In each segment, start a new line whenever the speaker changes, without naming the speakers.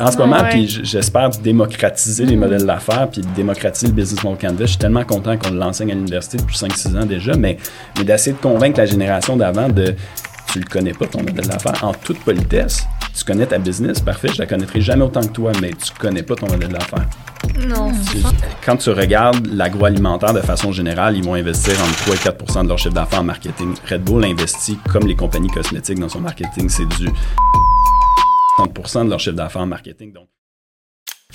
en ce moment, puis j'espère démocratiser les modèles d'affaires, puis démocratiser le business model canvas. Je suis tellement content qu'on l'enseigne à l'université depuis 5-6 ans déjà, mais, mais d'essayer de convaincre la génération d'avant de tu le connais pas ton modèle d'affaires en toute politesse. Tu connais ta business, parfait, je la connaîtrai jamais autant que toi, mais tu connais pas ton modèle d'affaires.
Non.
Quand tu regardes l'agroalimentaire de façon générale, ils vont investir entre 3 et 4% de leur chiffre d'affaires en marketing. Red Bull investit comme les compagnies cosmétiques dans son marketing, c'est du 30 de leur chiffre d'affaires en marketing. Donc,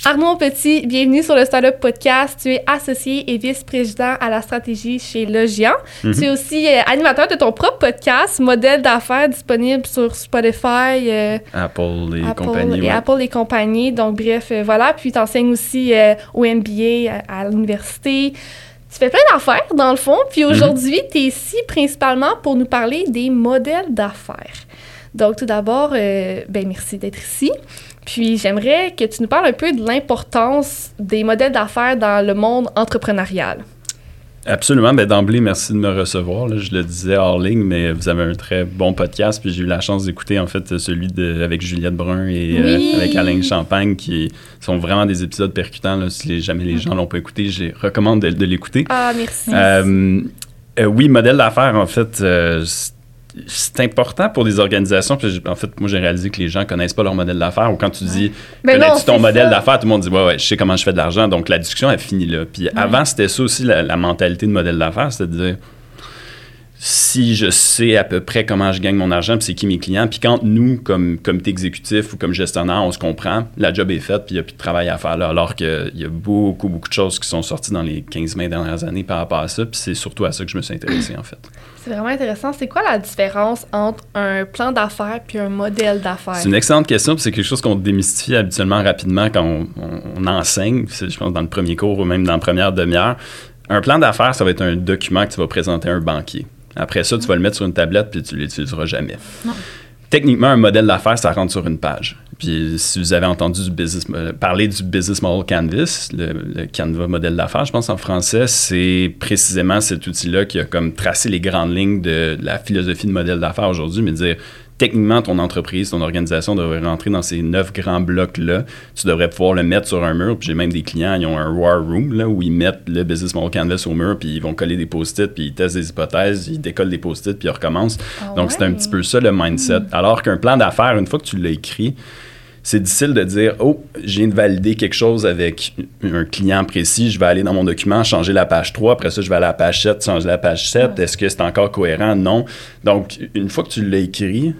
Arnaud Petit, bienvenue sur le Startup Podcast. Tu es associé et vice-président à la stratégie chez Logian. Mhm. Tu es aussi euh, animateur de ton propre podcast, modèle d'affaires disponible sur Spotify,
euh, Apple et compagnie.
Et Apple et compagnie. Donc, bref, euh, voilà. Puis, tu enseignes aussi au MBA à, l'université. Tu fais plein d'affaires, dans le fond. Puis mhm. aujourd'hui, tu es ici principalement pour nous parler des modèles d'affaires. Donc, tout d'abord, ben, merci d'être ici. Puis j'aimerais que tu nous parles un peu de l'importance des modèles d'affaires dans le monde entrepreneurial.
Absolument. Ben, D'emblée, merci de me recevoir. Je le disais hors ligne, mais vous avez un très bon podcast. Puis j'ai eu la chance d'écouter en fait celui de, avec Juliette Brun et euh, avec Alain Champagne, qui sont vraiment des épisodes percutants. Si jamais les gens l'ont pas écouté, je recommande de, l'écouter.
Ah, merci. Euh,
euh, oui, modèle d'affaires, en fait, c'est important pour des organisations. Puis en fait, moi, j'ai réalisé que les gens connaissent pas leur modèle d'affaires. Ou quand tu dis, connais-tu ton modèle d'affaires, tout le monde dit, ouais, ouais, je sais comment je fais de l'argent. Donc, la discussion, elle finit là. Puis avant, c'était ça aussi, la, la mentalité de modèle d'affaires, c'était de dire, si je sais à peu près comment je gagne mon argent, puis c'est qui mes clients, puis quand nous, comme comité exécutif ou comme gestionnaire, on se comprend, la job est faite, puis il n'y a plus de travail à faire là, alors qu'il y a beaucoup, beaucoup de choses qui sont sorties dans les 15-20 dernières années par rapport à ça, puis c'est surtout à ça que je me suis intéressé, en fait.
C'est vraiment intéressant. C'est quoi la différence entre un plan d'affaires puis un modèle d'affaires?
C'est une excellente question, puis c'est quelque chose qu'on démystifie habituellement rapidement quand on, on enseigne, je pense dans le premier cours ou même dans la première demi-heure. Un plan d'affaires, ça va être un document que tu vas présenter à un banquier. Après ça, tu vas le mettre sur une tablette puis tu l'utiliseras jamais. Techniquement, un modèle d'affaires, ça rentre sur une page. Puis si vous avez entendu du business, euh, parler du Business Model Canvas, le, Canva modèle d'affaires, je pense en français, c'est précisément cet outil-là qui a comme tracé les grandes lignes de la philosophie de modèle d'affaires aujourd'hui, mais dire techniquement, ton entreprise, ton organisation devrait rentrer dans ces neuf grands blocs-là. Tu devrais pouvoir le mettre sur un mur. Puis j'ai même des clients, ils ont un war room là, où ils mettent le business model canvas au mur, puis ils vont coller des post-it, puis ils testent des hypothèses, ils décollent des post-it, puis ils recommencent. Ah Donc c'est un petit peu ça le mindset. Alors qu'un plan d'affaires, une fois que tu l'as écrit, c'est difficile de dire Oh, je viens de valider quelque chose avec un client précis, je vais aller dans mon document, changer la page 3, après ça, je vais aller à la page 7, changer la page 7. Est-ce que c'est encore cohérent? Non. Donc, une fois que tu l'as écrit,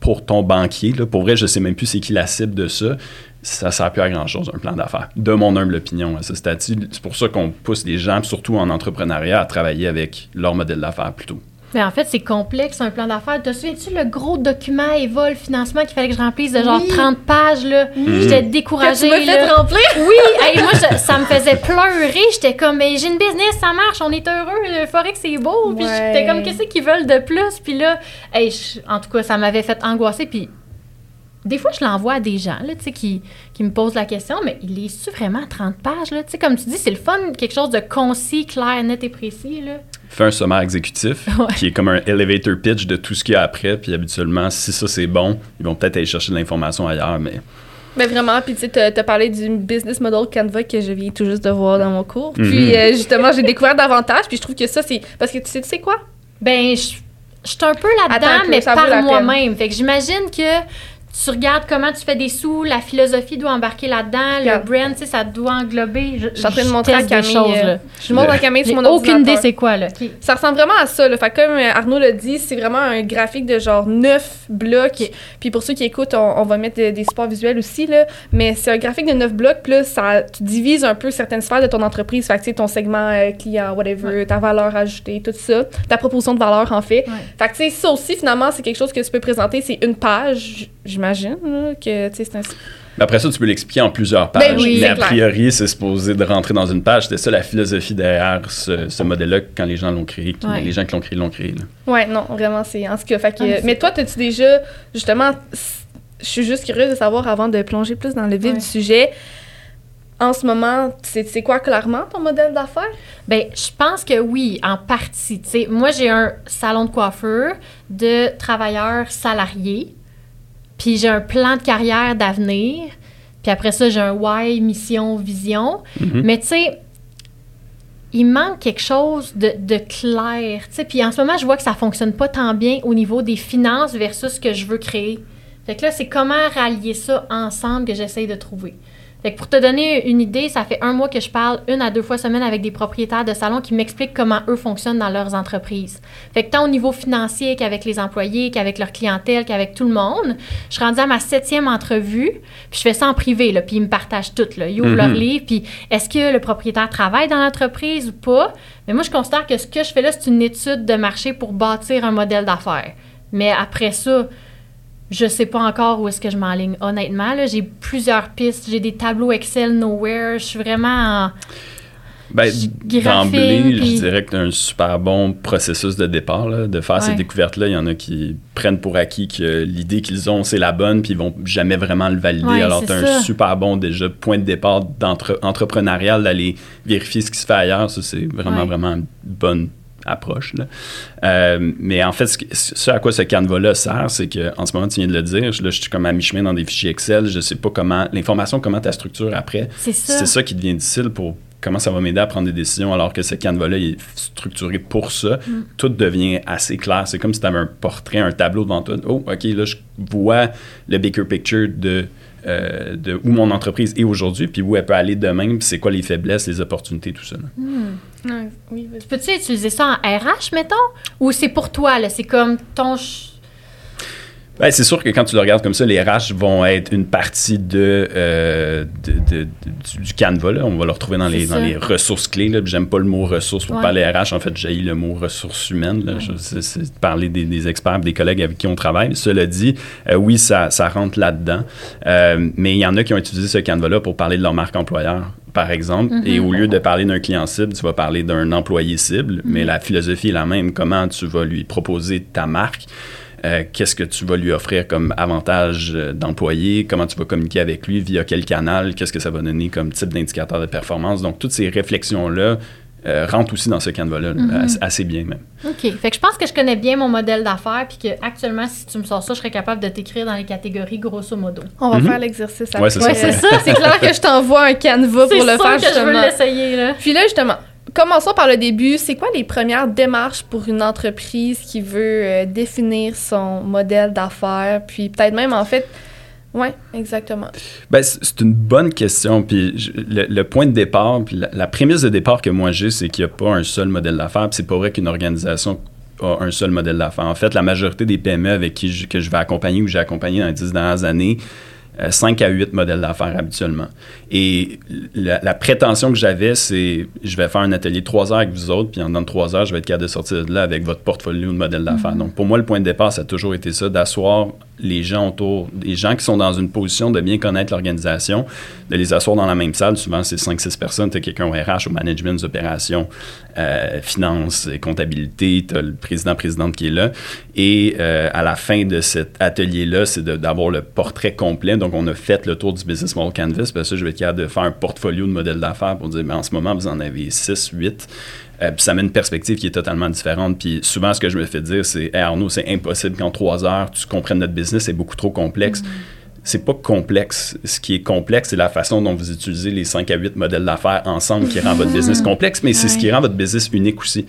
pour ton banquier. Là. Pour vrai, je sais même plus c'est qui la cible de ça. Ça ne sert plus à grand-chose, un plan d'affaires. De mon humble opinion, à ce C'est pour ça qu'on pousse les gens, surtout en entrepreneuriat, à travailler avec leur modèle d'affaires plutôt.
Mais en fait, c'est complexe, un plan d'affaires. Te souviens-tu le gros document Evol financement qu'il fallait que je remplisse de genre 30 pages, là? J'étais découragée.
Que tu fait remplir?
Oui, moi, ça me faisait pleurer. J'étais comme, mais j'ai une business, ça marche, on est heureux, le que c'est beau. Puis j'étais comme, qu'est-ce qu'ils veulent de plus? Puis là, en tout cas, ça m'avait fait angoisser. Puis des fois, je l'envoie à des gens là, qui, qui me posent la question, mais il est su vraiment 30 pages? Là? Comme tu dis, c'est le fun, quelque chose de concis, clair, net et précis. Là
fait un sommaire exécutif qui est comme un elevator pitch de tout ce qu'il y a après. Puis habituellement, si ça c'est bon, ils vont peut-être aller chercher de l'information ailleurs, mais.
Mais vraiment, puis tu sais, as parlé du business model Canva que je viens tout juste de voir dans mon cours. Mhm. Puis euh, justement, j'ai découvert davantage, puis je trouve que ça, c'est. Parce que tu sais, tu sais quoi?
Ben, je, je suis un peu là-dedans, mais par moi-même. Fait que j'imagine que tu regardes comment tu fais des sous, la philosophie doit embarquer là-dedans, le brand, tu sais, ça doit englober.
Je, suis en train de montrer à Camille. Choses, euh, je montre à Camille sur mon
aucune idée c'est quoi, là.
Ça ressemble vraiment à ça, là. Fait comme euh, Arnaud l'a dit, c'est vraiment un graphique de genre neuf blocs. Puis pour ceux qui écoutent, on, va mettre des, supports visuels aussi, là. Mais c'est un graphique de neuf blocs, plus ça, tu divises un peu certaines sphères de ton entreprise. Fait que, tu sais, ton segment euh, client, whatever, ta valeur ajoutée, tout ça. Ta proposition de valeur, en fait. Fait que, tu sais, ça aussi, finalement, c'est quelque chose que tu peux présenter. C'est une page j'imagine, que c'est un...
Après ça, tu peux l'expliquer en plusieurs ben pages. mais a priori, c'est supposé de rentrer dans une page. C'était ça la philosophie derrière ce, modèle-là quand les gens l'ont créé. Les gens qui l'ont créé l'ont créé.
Oui, non, vraiment, c'est en ce cas. Fait que, mais toi, as-tu déjà, justement, je suis juste curieuse de savoir, avant de plonger plus dans le vif du sujet, en ce moment, c'est quoi clairement ton modèle d'affaires?
Bien, je pense que oui, en partie. moi, j'ai un salon de coiffeur de travailleurs salariés puis j'ai un plan de carrière d'avenir, puis après ça, j'ai un why, mission, vision.
Mhm.
Mais tu sais, il manque quelque chose de, de clair. Puis en ce moment, je vois que ça fonctionne pas tant bien au niveau des finances versus ce que je veux créer. Fait que là, c'est comment rallier ça ensemble que j'essaye de trouver. Fait que pour te donner une idée, ça fait un mois que je parle une à deux fois semaine avec des propriétaires de salons qui m'expliquent comment eux fonctionnent dans leurs entreprises. Fait que tant au niveau financier qu'avec les employés, qu'avec leur clientèle, qu'avec tout le monde, je suis rendue à ma septième entrevue, puis je fais ça en privé, là, puis ils me partagent tout, là. Ils ouvrent leur
Mhm.
livre, puis est-ce que le propriétaire travaille dans l'entreprise ou pas? Mais moi, je considère que ce que je fais là, c'est une étude de marché pour bâtir un modèle d'affaires. Mais après ça, je sais pas encore où est-ce que je m'enligne. Honnêtement, j'ai plusieurs pistes. J'ai des tableaux Excel nowhere. Je suis vraiment en...
Ben,
Je
d'emblée, je dirais que tu as un super bon processus de départ, là, de faire ces découvertes-là. Il y en a qui prennent pour acquis que l'idée qu'ils ont, c'est la bonne, puis ils vont jamais vraiment le valider.
Ouais,
Alors,
c'est
tu as un super bon déjà point de départ d'entre- entrepreneurial d'aller vérifier ce qui se fait ailleurs. Ça, c'est vraiment,
Ouais.
vraiment une bonne approche. là. Euh, mais en fait, ce, à quoi ce canevas-là sert, c'est que en ce moment, tu viens de le dire, je, là, je suis comme à mi-chemin dans des fichiers Excel, je sais pas comment, l'information, comment tu structure après.
C'est ça.
C'est ça qui devient difficile pour comment ça va m'aider à prendre des décisions alors que ce canevas-là est structuré pour ça.
Mm.
Tout devient assez clair. C'est comme si tu avais un portrait, un tableau devant toi. Oh, OK, là, je vois le bigger picture de, euh, de où mon entreprise est aujourd'hui, puis où elle peut aller demain, puis c'est quoi les faiblesses, les opportunités, tout ça.
Ouais, oui.
Peux-tu utiliser ça en RH, mettons? Ou c'est pour toi, là? C'est comme ton...
Ben, c'est sûr que quand tu le regardes comme ça, les RH vont être une partie de, euh, de- de- de- du, Canva. là. On va le retrouver dans les, dans les ressources clés. J'aime pas le mot ressources pour
Ouais.
parler RH. En fait, j'ai le mot ressources humaines. là. Je- C'est c'est de parler des, des experts, des collègues avec qui on travaille. Cela dit, euh, oui, ça, ça rentre là-dedans. Euh, mais il y en a qui ont utilisé ce Canva-là pour parler de leur marque employeur par exemple,
Mm-hmm.
et au lieu de parler d'un client cible, tu vas parler d'un employé cible, mais la philosophie est la même. Comment tu vas lui proposer ta marque, euh, qu'est-ce que tu vas lui offrir comme avantage euh, d'employé, comment tu vas communiquer avec lui, via quel canal, qu'est-ce que ça va donner comme type d'indicateur de performance? Donc, toutes ces réflexions-là euh, rentrent aussi dans ce canevas-là, là, assez, assez bien même.
OK. Fait que je pense que je connais bien mon modèle d'affaires, puis que actuellement, si tu me sors ça, je serais capable de t'écrire dans les catégories grosso modo.
On va
Mhm.
faire l'exercice après.
Ouais, c'est ça.
Ouais, c'est ça.
C'est clair que je t'envoie un canevas pour le faire,
que je veux
justement.
l'essayer, là.
Puis là, justement, commençons par le début. C'est quoi les premières démarches pour une entreprise qui veut euh, définir son modèle d'affaires? Puis peut-être même, en fait... Ouais, exactement.
Ben, c'est une bonne question. Puis le point de départ, puis la, la prémisse de départ que moi j'ai, c'est qu'il n'y a pas un seul modèle d'affaires. Puis c'est pas vrai qu'une organisation a un seul modèle d'affaires. En fait, la majorité des PME avec qui je, que je vais accompagner ou j'ai accompagné dans les dix dernières années, 5 à 8 modèles d'affaires habituellement. Et la, la prétention que j'avais, c'est je vais faire un atelier de 3 heures avec vous autres, puis en dans 3 heures, je vais être capable de sortir de là avec votre portfolio de modèles d'affaires. Donc, pour moi, le point de départ, ça a toujours été ça, d'asseoir les gens autour, les gens qui sont dans une position de bien connaître l'organisation, de les asseoir dans la même salle. Souvent, c'est 5-6 personnes. Tu as quelqu'un au RH, au management des opérations, euh, finances, et comptabilité. Tu as le président-présidente qui est là. Et euh, à la fin de cet atelier-là, c'est d'avoir le portrait complet. Donc, on a fait le tour du Business Model Canvas. Parce que je vais être capable de faire un portfolio de modèles d'affaires pour dire, ben, en ce moment, vous en avez 6, 8. Euh, puis ça met une perspective qui est totalement différente. Puis souvent, ce que je me fais dire, c'est Hey Arnaud, c'est impossible qu'en trois heures, tu comprennes notre business, c'est beaucoup trop complexe. C'est pas complexe. Ce qui est complexe, c'est la façon dont vous utilisez les 5 à 8 modèles d'affaires ensemble qui rend votre business complexe, mais c'est ce qui rend votre business unique aussi.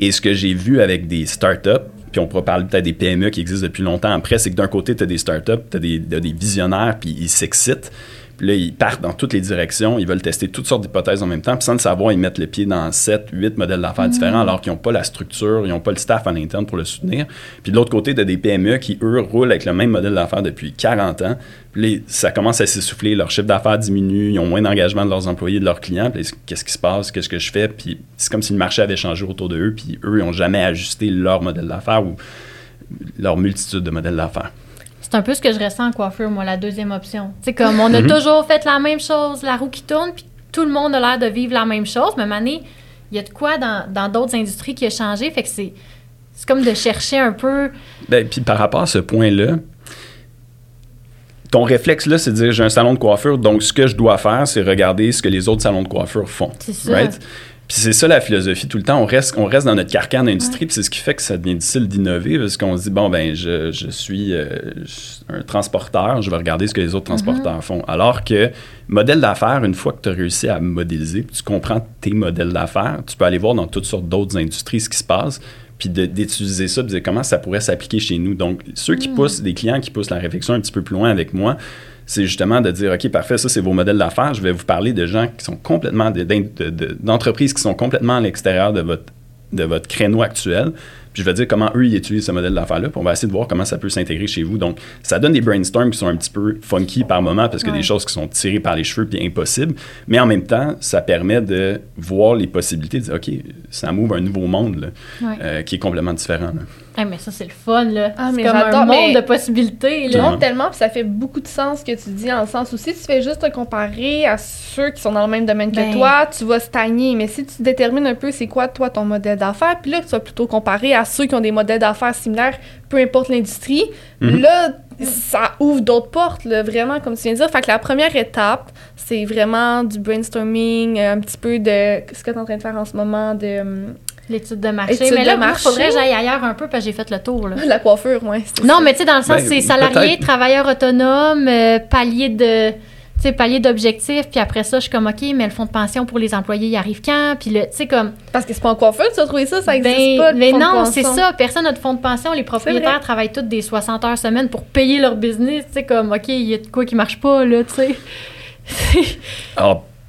Et ce que j'ai vu avec des startups, puis on pourra parler peut-être des PME qui existent depuis longtemps après, c'est que d'un côté, tu as des startups, tu as des visionnaires, puis ils s'excitent. Puis là, ils partent dans toutes les directions, ils veulent tester toutes sortes d'hypothèses en même temps, puis sans le savoir, ils mettent le pied dans 7, 8 modèles d'affaires différents, alors qu'ils n'ont pas la structure, ils n'ont pas le staff à l'interne pour le soutenir. Puis de l'autre côté, tu as des PME qui, eux, roulent avec le même modèle d'affaires depuis 40 ans. Puis là, ça commence à s'essouffler, leur chiffre d'affaires diminue, ils ont moins d'engagement de leurs employés, de leurs clients. Puis qu'est-ce qui se passe, qu'est-ce que je fais? Puis c'est comme si le marché avait changé autour de eux, puis eux, ils n'ont jamais ajusté leur modèle d'affaires ou leur multitude de modèles d'affaires.
C'est un peu ce que je ressens en coiffure, moi, la deuxième option. C'est comme, on a
Mhm.
toujours fait la même chose, la roue qui tourne, puis tout le monde a l'air de vivre la même chose. Mais année, il y a de quoi dans dans d'autres industries qui a changé. Fait que c'est c'est comme de chercher un peu.
Ben, puis par rapport à ce point-là, ton réflexe là, c'est de dire j'ai un salon de coiffure, donc ce que je dois faire, c'est regarder ce que les autres salons de coiffure font.
C'est
right? Puis c'est ça la philosophie tout le temps. On reste, on reste dans notre carcan d'industrie, puis c'est ce qui fait que ça devient difficile d'innover parce qu'on se dit bon ben je, je suis euh, un transporteur, je vais regarder ce que les autres transporteurs font. Alors que modèle d'affaires, une fois que tu as réussi à modéliser, tu comprends tes modèles d'affaires, tu peux aller voir dans toutes sortes d'autres industries ce qui se passe, puis d'utiliser ça, puis de dire comment ça pourrait s'appliquer chez nous. Donc ceux qui poussent, des clients qui poussent la réflexion un petit peu plus loin avec moi, c'est justement de dire, OK, parfait, ça, c'est vos modèles d'affaires. Je vais vous parler de gens qui sont complètement, de- de- d'entreprises qui sont complètement à l'extérieur de votre, de votre créneau actuel. Puis je vais dire comment eux, ils utilisent ce modèle d'affaires-là. Puis on va essayer de voir comment ça peut s'intégrer chez vous. Donc, ça donne des brainstorms qui sont un petit peu funky par moment parce que
Ouais.
des choses qui sont tirées par les cheveux puis impossibles. Mais en même temps, ça permet de voir les possibilités, de dire, OK, ça m'ouvre un nouveau monde là,
Ouais.
euh, qui est complètement différent. là.
Eh, mais ça, c'est le fun, là.
Ah,
c'est comme un monde
mais-
de possibilités, là.
Non, tellement, puis ça fait beaucoup de sens ce que tu dis, en le sens où si tu fais juste te comparer à ceux qui sont dans le même domaine
Ben.
que toi, tu vas stagner. Mais si tu détermines un peu c'est quoi, toi, ton modèle d'affaires, puis là, tu vas plutôt comparer à ceux qui ont des modèles d'affaires similaires, peu importe l'industrie,
Mhm.
là, ça ouvre d'autres portes, là, vraiment, comme tu viens de dire. Fait que la première étape, c'est vraiment du brainstorming, un petit peu de ce que tu es en train de faire en ce moment, de hum,
L'étude de marché.
Étude
mais là,
marché.
faudrait que j'aille ailleurs un peu parce que j'ai fait le tour, là.
la coiffure, ouais. c'est
Non,
ça.
mais tu sais, dans le sens,
Ben,
c'est salarié, travailleur autonome, euh, palier de. Tu sais, palier d'objectifs, puis après ça, je suis comme, OK, mais le fonds de pension pour les employés, il arrive quand? Puis le, tu sais, comme.
Parce que c'est pas en coiffeur que tu as trouvé ça, ça existe
ben,
pas. le
mais
fonds de
non, c'est ça. Personne n'a de fonds de pension. Les propriétaires travaillent tous des 60 heures semaine pour payer leur business. Tu sais, comme, OK, il y a de quoi qui marche pas, là, tu sais.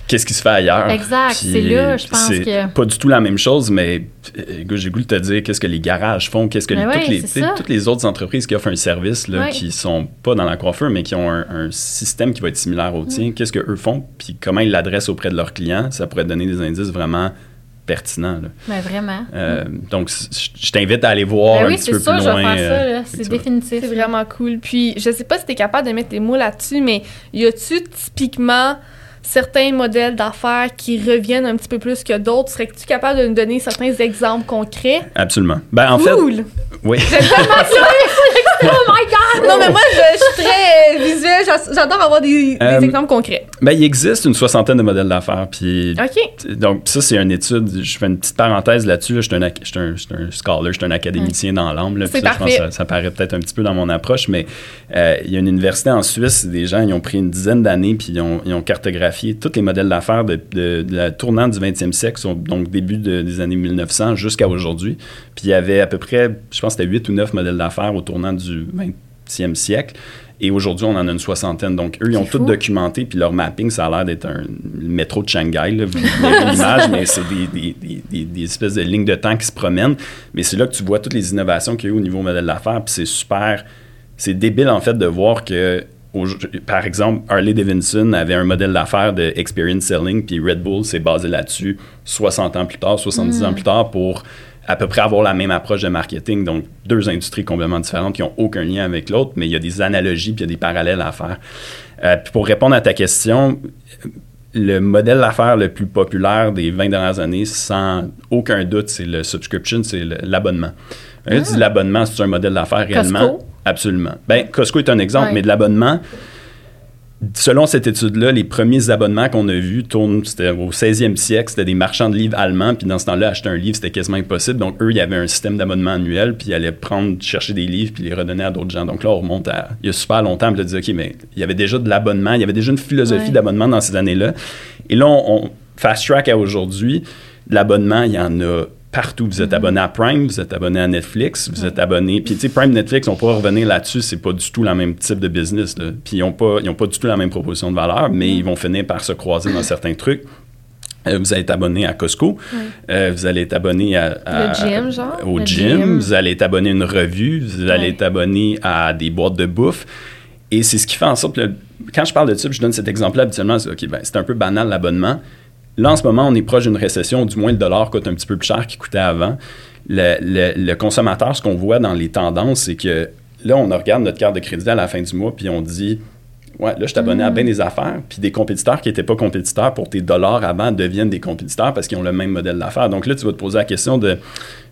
Qu'est-ce qui se fait ailleurs?
Exact, c'est là, je pense
c'est
que-
pas du tout la même chose, mais euh, écoute, j'ai goût de te dire qu'est-ce que les garages font, qu'est-ce que les-
ouais,
toutes, les,
ça.
toutes les autres entreprises qui offrent un service, là,
Ouais.
qui sont pas dans la coiffure, mais qui ont un, un système qui va être similaire au
Mm.
tien, qu'est-ce qu'eux font, puis comment ils l'adressent auprès de leurs clients, ça pourrait te donner des indices vraiment pertinents. là.
Ben, vraiment.
Euh, donc, je t'invite à aller voir
Ben
un
oui,
petit
c'est
peu
sûr,
plus loin.
ça,
euh,
C'est définitif.
C'est vraiment cool. Puis, je sais pas si tu es capable de mettre des mots là-dessus, mais y a-tu typiquement certains modèles d'affaires qui reviennent un petit peu plus que d'autres? Serais-tu capable de nous donner certains exemples concrets?
Absolument. Ben, en
cool!
fait, oui.
oh my God!
Non, mais moi, je, je suis très euh, visuelle. J'a- J'adore avoir des, des
Euh,
exemples concrets.
Ben, il existe une soixantaine de modèles d'affaires, puis
OK.
Donc, ça, c'est une étude. Je fais une petite parenthèse là-dessus. là. Je suis un, ac- je suis un, je suis un scholar, je suis un académicien dans l'âme. là.
C'est
Puis ça, je pense
parfait.
que ça, ça paraît peut-être un petit peu dans mon approche, mais euh, il y a une université en Suisse. Des gens, ils ont pris une dizaine d'années, puis ils ont, ils ont cartographié tous les modèles d'affaires de, de- de la tournante du 20e siècle, donc début de- des années 1900 jusqu'à aujourd'hui. Puis il y avait à peu près, je pense que c'était 8 ou 9 modèles d'affaires au tournant du 20e siècle. Et aujourd'hui, on en a une soixantaine. Donc, eux, ils ont tout documenté, puis leur mapping, ça a l'air d'être un métro de Shanghai. Là. Vous verrez l'image, mais c'est des, des- des- des- des espèces de lignes de temps qui se promènent. Mais c'est là que tu vois toutes les innovations qu'il y a eu au niveau modèle d'affaires, puis c'est super... C'est débile, en fait, de voir que, par exemple, Harley Davidson avait un modèle d'affaires de experience selling, puis Red Bull s'est basé là-dessus 60 ans plus tard, 70 ans plus tard, pour à peu près avoir la même approche de marketing. Donc, deux industries complètement différentes qui n'ont aucun lien avec l'autre, mais il y a des analogies puis il y a des parallèles à faire. Euh, puis pour répondre à ta question, le modèle d'affaires le plus populaire des 20 dernières années, sans aucun doute, c'est le subscription, c'est l'abonnement. Dis l'abonnement, c'est un modèle d'affaires réellement?
Costco?
Absolument. Ben, Costco est un exemple, mais de l'abonnement, selon cette étude-là, les premiers abonnements qu'on a vus tournent, c'était au 16e siècle, c'était des marchands de livres allemands, puis dans ce temps-là, acheter un livre, c'était quasiment impossible. Donc, eux, il y avait un système d'abonnement annuel, puis ils allaient prendre, chercher des livres, puis les redonner à d'autres gens. Donc là, on remonte à, il y a super longtemps, puis là, tu dis, OK, mais il y avait déjà de l'abonnement, il y avait déjà une philosophie
Ouais.
d'abonnement dans ces années-là. Et là, on, on fast track à aujourd'hui, l'abonnement, il y en a partout. Vous êtes abonné à Prime, vous êtes abonné à Netflix, vous êtes abonné. Puis, tu sais, Prime, Netflix, on pourra revenir là-dessus, c'est pas du tout le même type de business. là. Puis, ils n'ont pas, ils ont pas du tout la même proposition de valeur, mais ils vont finir par se croiser dans certains trucs. Euh, vous allez être abonné à Costco, Euh, vous allez être abonné à, à-
Le gym, genre?
au
Le
gym,
gym.
vous allez être abonné à une revue, vous allez être abonné à des boîtes de bouffe. Et c'est ce qui fait en sorte que, quand je parle de ça, puis je donne cet exemple-là habituellement, c'est OK, ben, c'est un peu banal l'abonnement. Là, en ce moment, on est proche d'une récession, du moins le dollar coûte un petit peu plus cher qu'il coûtait avant. Le, le- le consommateur, ce qu'on voit dans les tendances, c'est que là, on regarde notre carte de crédit à la fin du mois, puis on dit Ouais, là, je abonné à bien des affaires, puis des compétiteurs qui n'étaient pas compétiteurs pour tes dollars avant deviennent des compétiteurs parce qu'ils ont le même modèle d'affaires. Donc là, tu vas te poser la question de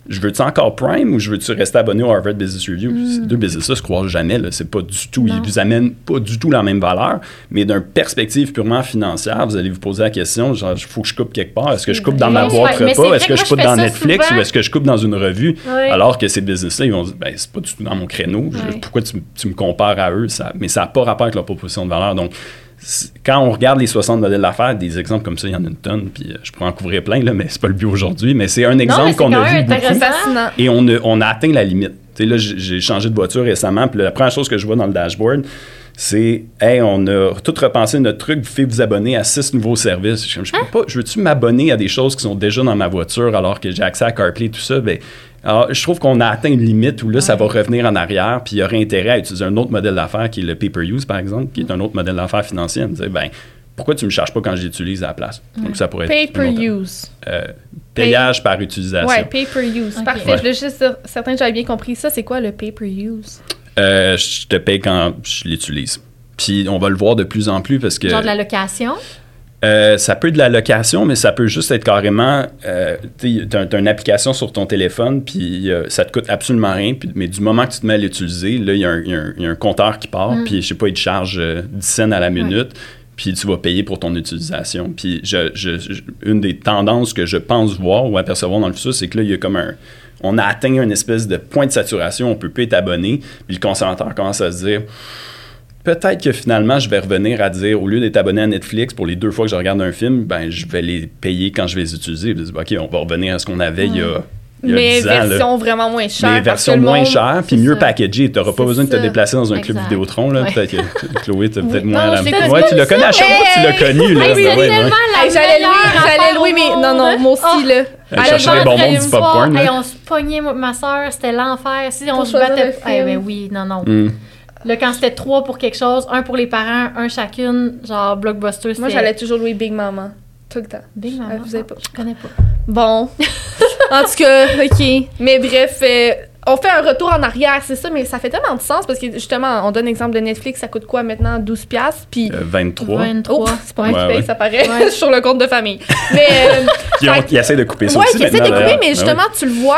je veux-tu encore Prime ou je veux-tu rester abonné au Harvard Business Review? Ces deux business-là se croisent jamais. Là. C'est pas du tout,
Non.
ils vous amènent pas du tout la même valeur, mais d'une perspective purement financière, vous allez vous poser la question, genre, il faut que je coupe quelque part. Est-ce que je coupe dans ma
Ouais,
boîte
mais c'est
repas?
vrai
Est-ce
que
que je coupe dans Netflix
souvent.
ou est-ce que je coupe dans une revue? Alors que ces business-là, ils vont dire, ben, c'est pas du tout dans mon créneau. Je- pourquoi tu, tu me compares à eux? Ça, mais ça n'a pas rapport avec leur proposition de valeur. Donc, quand on regarde les 60 modèles d'affaires, des exemples comme ça, il y en a une tonne, puis euh, je pourrais en couvrir plein, là, mais c'est pas le but aujourd'hui. Mais c'est un exemple qu'on a vu beaucoup. Et on a, on a atteint la limite. Là, j'ai changé de voiture récemment, puis la première chose que je vois dans le dashboard, c'est Hey, on a tout repensé notre truc, vous faites vous abonner à six nouveaux services. Je, je peux pas, je veux-tu m'abonner à des choses qui sont déjà dans ma voiture alors que j'ai accès à CarPlay, tout ça? Ben, alors, je trouve qu'on a atteint une limite où là, ça va revenir en arrière, puis il y aurait intérêt à utiliser un autre modèle d'affaires qui est le pay-per-use, par exemple, qui est un autre modèle d'affaires financier. Me dire, ben, pourquoi tu me charges pas quand j'utilise à la place? Donc, ça pourrait être.
Pay per use.
euh, payage par utilisation.
Ouais, pay per use. Parfait.
Ouais.
Je voulais juste certain que j'avais bien compris ça. C'est quoi le pay per use?
Euh, je te paye quand je l'utilise. Puis on va le voir de plus en plus parce que
Genre de la location?
Euh, ça peut être de la location, mais ça peut juste être carrément. Euh, tu as, une application sur ton téléphone, puis euh, ça te coûte absolument rien. Mais du moment que tu te mets à l'utiliser, là, il y, a un- y y a compteur qui part,
Mm.
puis je sais pas, il te charge euh, 10 cents à la minute. Puis tu vas payer pour ton utilisation. Puis je, je- je- une des tendances que je pense voir ou apercevoir dans le futur, c'est que là, il y a comme un. On a atteint une espèce de point de saturation, on peut plus être abonné. Puis le consommateur commence à se dire peut-être que finalement, je vais revenir à dire, au lieu d'être abonné à Netflix pour les deux fois que je regarde un film, ben, je vais les payer quand je vais les utiliser. OK, on va revenir à ce qu'on avait il y a, il y a
Mais
10 ans. là.
version vraiment moins chère.
Mais
parce que
version
le
moins
monde-
chère, puis mieux
ça.
packagé. Tu n'auras pas besoin de te déplacer dans un club. Vidéotron. Là.
Ouais.
Peut-être que Chloé, tu peut-être
Oui.
moins
Non,
la même.
l'ai
Ouais, tu l'as
ça,
connu. À chaque fois, tu l'as connu. Là.
C'est
ouais, ouais.
la
j'allais louer, j'allais louer, mais non, non, moi aussi,
Oh.
là.
Elle cherchait
le
les bonbons du popcorn.
on se pognait, moi, ma soeur, c'était l'enfer. Si on se battait.
le.
Eh ben oui, non, non. Là, quand c'était trois pour quelque chose, un pour les parents, un chacune, genre Blockbuster.
Moi, j'allais toujours louer Big Mama. Tout le temps.
Big Mama?
Ah, vous avez pas-
Je connais pas.
Bon. en tout cas, OK. Mais bref, euh, on fait un retour en arrière, c'est ça, mais ça fait tellement de sens parce que justement, on donne l'exemple de Netflix, ça coûte quoi maintenant? 12$? piastres, Puis.
Euh, 23.
23.
Oh, c'est pas moi
Ouais,
qui paye,
ouais.
ça paraît,
Ouais.
sur le compte de famille. Mais, euh,
Qui, ont- qui essaient de couper ça
ouais,
aussi
qui essaie de couper, mais
Ben
justement, tu le vois,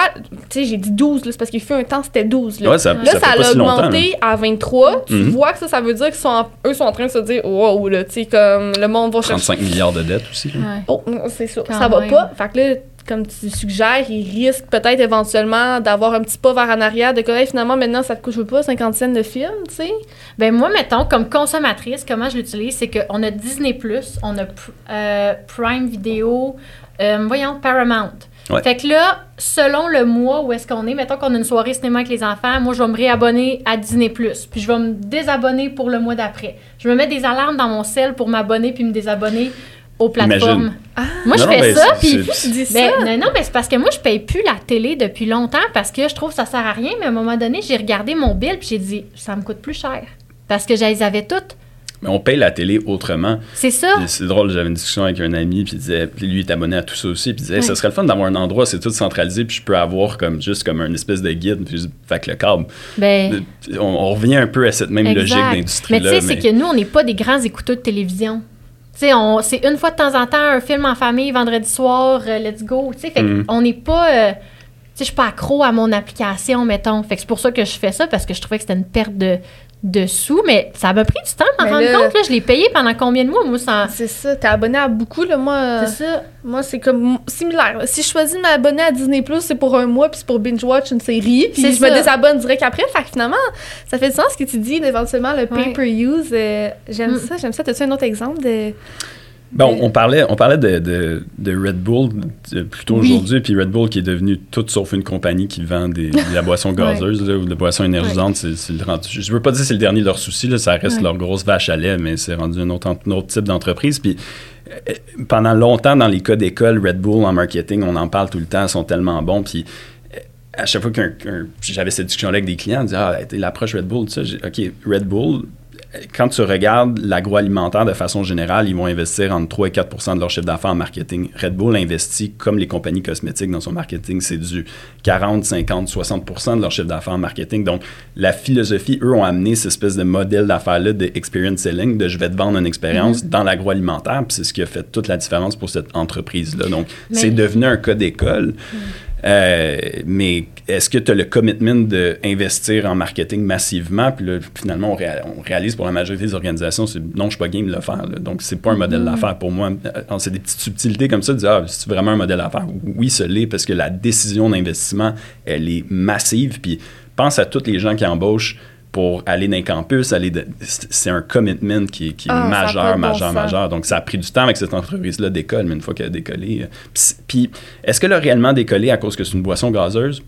tu sais, j'ai dit 12, là, c'est parce qu'il fut un temps, c'était 12.
oui.
Là,
Ouais, ça,
là
ça fait
a augmenté à 23. Tu
Mhm.
vois que ça, ça veut dire qu'ils sont, en- eux sont en train de se dire, wow, là, tu sais, comme le monde va chercher
35 milliards de dettes aussi. là.
Ouais.
Oh, c'est ça.
Quand
ça va
même.
pas. Fait que là, comme tu suggères, il risque peut-être éventuellement d'avoir un petit pas vers en arrière, de que hey, finalement, maintenant, ça te coûte, je veux pas, 50 cents de film, tu sais.
Ben moi, mettons, comme consommatrice, comment je l'utilise, c'est qu'on a Disney+, on a Pr- euh, Prime Video, euh, voyons, Paramount.
Ouais.
Fait que là, selon le mois où est-ce qu'on est, mettons qu'on a une soirée cinéma avec les enfants, moi, je vais me réabonner à Disney+, puis je vais me désabonner pour le mois d'après. Je me mets des alarmes dans mon cell pour m'abonner puis me désabonner aux plateformes.
Imagine.
Moi, je
Non,
fais
mais
ça, puis...
c'est-
Tu dis
Ben,
ça.
non, non, mais c'est parce que moi, je paye plus la télé depuis longtemps parce que je trouve que ça sert à rien. Mais à un moment donné, j'ai regardé mon bill puis j'ai dit, ça me coûte plus cher. Parce que je les avais toutes.
Mais on paye la télé autrement.
C'est ça.
C'est drôle, j'avais une discussion avec un ami, puis il disait, puis lui il est abonné à tout ça aussi, puis il disait,
Ouais.
ça serait le fun d'avoir un endroit, c'est tout centralisé, puis je peux avoir comme juste comme un espèce de guide, puis fait que le câble.
Ben,
On, on revient un peu à cette même logique
exact. Mais tu
d'industrie-là.
sais, c'est que nous, on n'est pas des grands écouteurs de télévision. Sais, on- c'est une fois de temps en temps un film en famille, vendredi soir, euh, let's go. Tu sais, fait
Mm.
qu'on n'est pas. euh, tu sais, je suis pas accro à mon application, mettons. Fait que c'est pour ça que je fais ça, parce que je trouvais que c'était une perte de, de sous. Mais ça m'a pris du temps de m'en rendre compte. Là, je l'ai payé pendant combien de mois, moi.
C'est ça, t'es abonné à beaucoup, là, moi.
C'est ça.
Moi, c'est comme similaire. Si je choisis de m'abonner à Disney+, c'est pour un mois, puis c'est pour binge-watch une série, puis je me désabonne direct après. Fait que finalement, ça fait du sens ce que tu dis, éventuellement, le pay-per-use. euh, j'aime
Mm.
ça, j'aime ça. T'as-tu un autre exemple de...
Bon, on parlait, on parlait de, de, de Red Bull plus tôt
Oui.
aujourd'hui, puis Red Bull qui est devenu tout sauf une compagnie qui vend des, de la boisson gazeuse là, ou de la boisson énergisante. C'est, c'est rendu- je veux pas dire que c'est le dernier de leurs soucis, là, ça reste
Ouais.
leur grosse vache à lait, mais c'est rendu un autre, un autre type d'entreprise. Puis euh, pendant longtemps, dans les cas d'école, Red Bull en marketing, on en parle tout le temps, ils sont tellement bons. Puis euh, à chaque fois qu'un- j'avais cette discussion-là avec des clients, ils disaient Ah, l'approche Red Bull, ça. OK, Red Bull, quand tu regardes l'agroalimentaire de façon générale, ils vont investir entre 3 et 4% de leur chiffre d'affaires en marketing. Red Bull investit, comme les compagnies cosmétiques dans son marketing, c'est du 40, 50, 60% de leur chiffre d'affaires en marketing. Donc, la philosophie, eux, ont amené cette espèce de modèle d'affaires-là de experience selling, de je vais te vendre une expérience dans l'agroalimentaire. Puis c'est ce qui a fait toute la différence pour cette entreprise-là. Donc,
Mais-
c'est devenu un cas d'école. Euh, mais est-ce que tu as le commitment d'investir en marketing massivement? Puis là, finalement, on, réalise pour la majorité des organisations, c'est non, je suis pas game de le faire. Donc, c'est pas un modèle
Mm-hmm.
d'affaires pour moi. Euh, C'est des petites subtilités comme ça de dire, ah, c'est vraiment un modèle d'affaires? Oui, ce l'est, parce que la décision d'investissement, elle est massive. Puis pense à tous les gens qui embauchent pour aller dans les campus, aller c'est un commitment qui, est- qui est
Ah,
majeur, majeur, majeur. Donc, ça a pris du temps avec cette entreprise-là d'école, mais une fois qu'elle a décollé. euh, Puis, est-ce qu'elle a réellement décollé à cause que c'est une boisson gazeuse?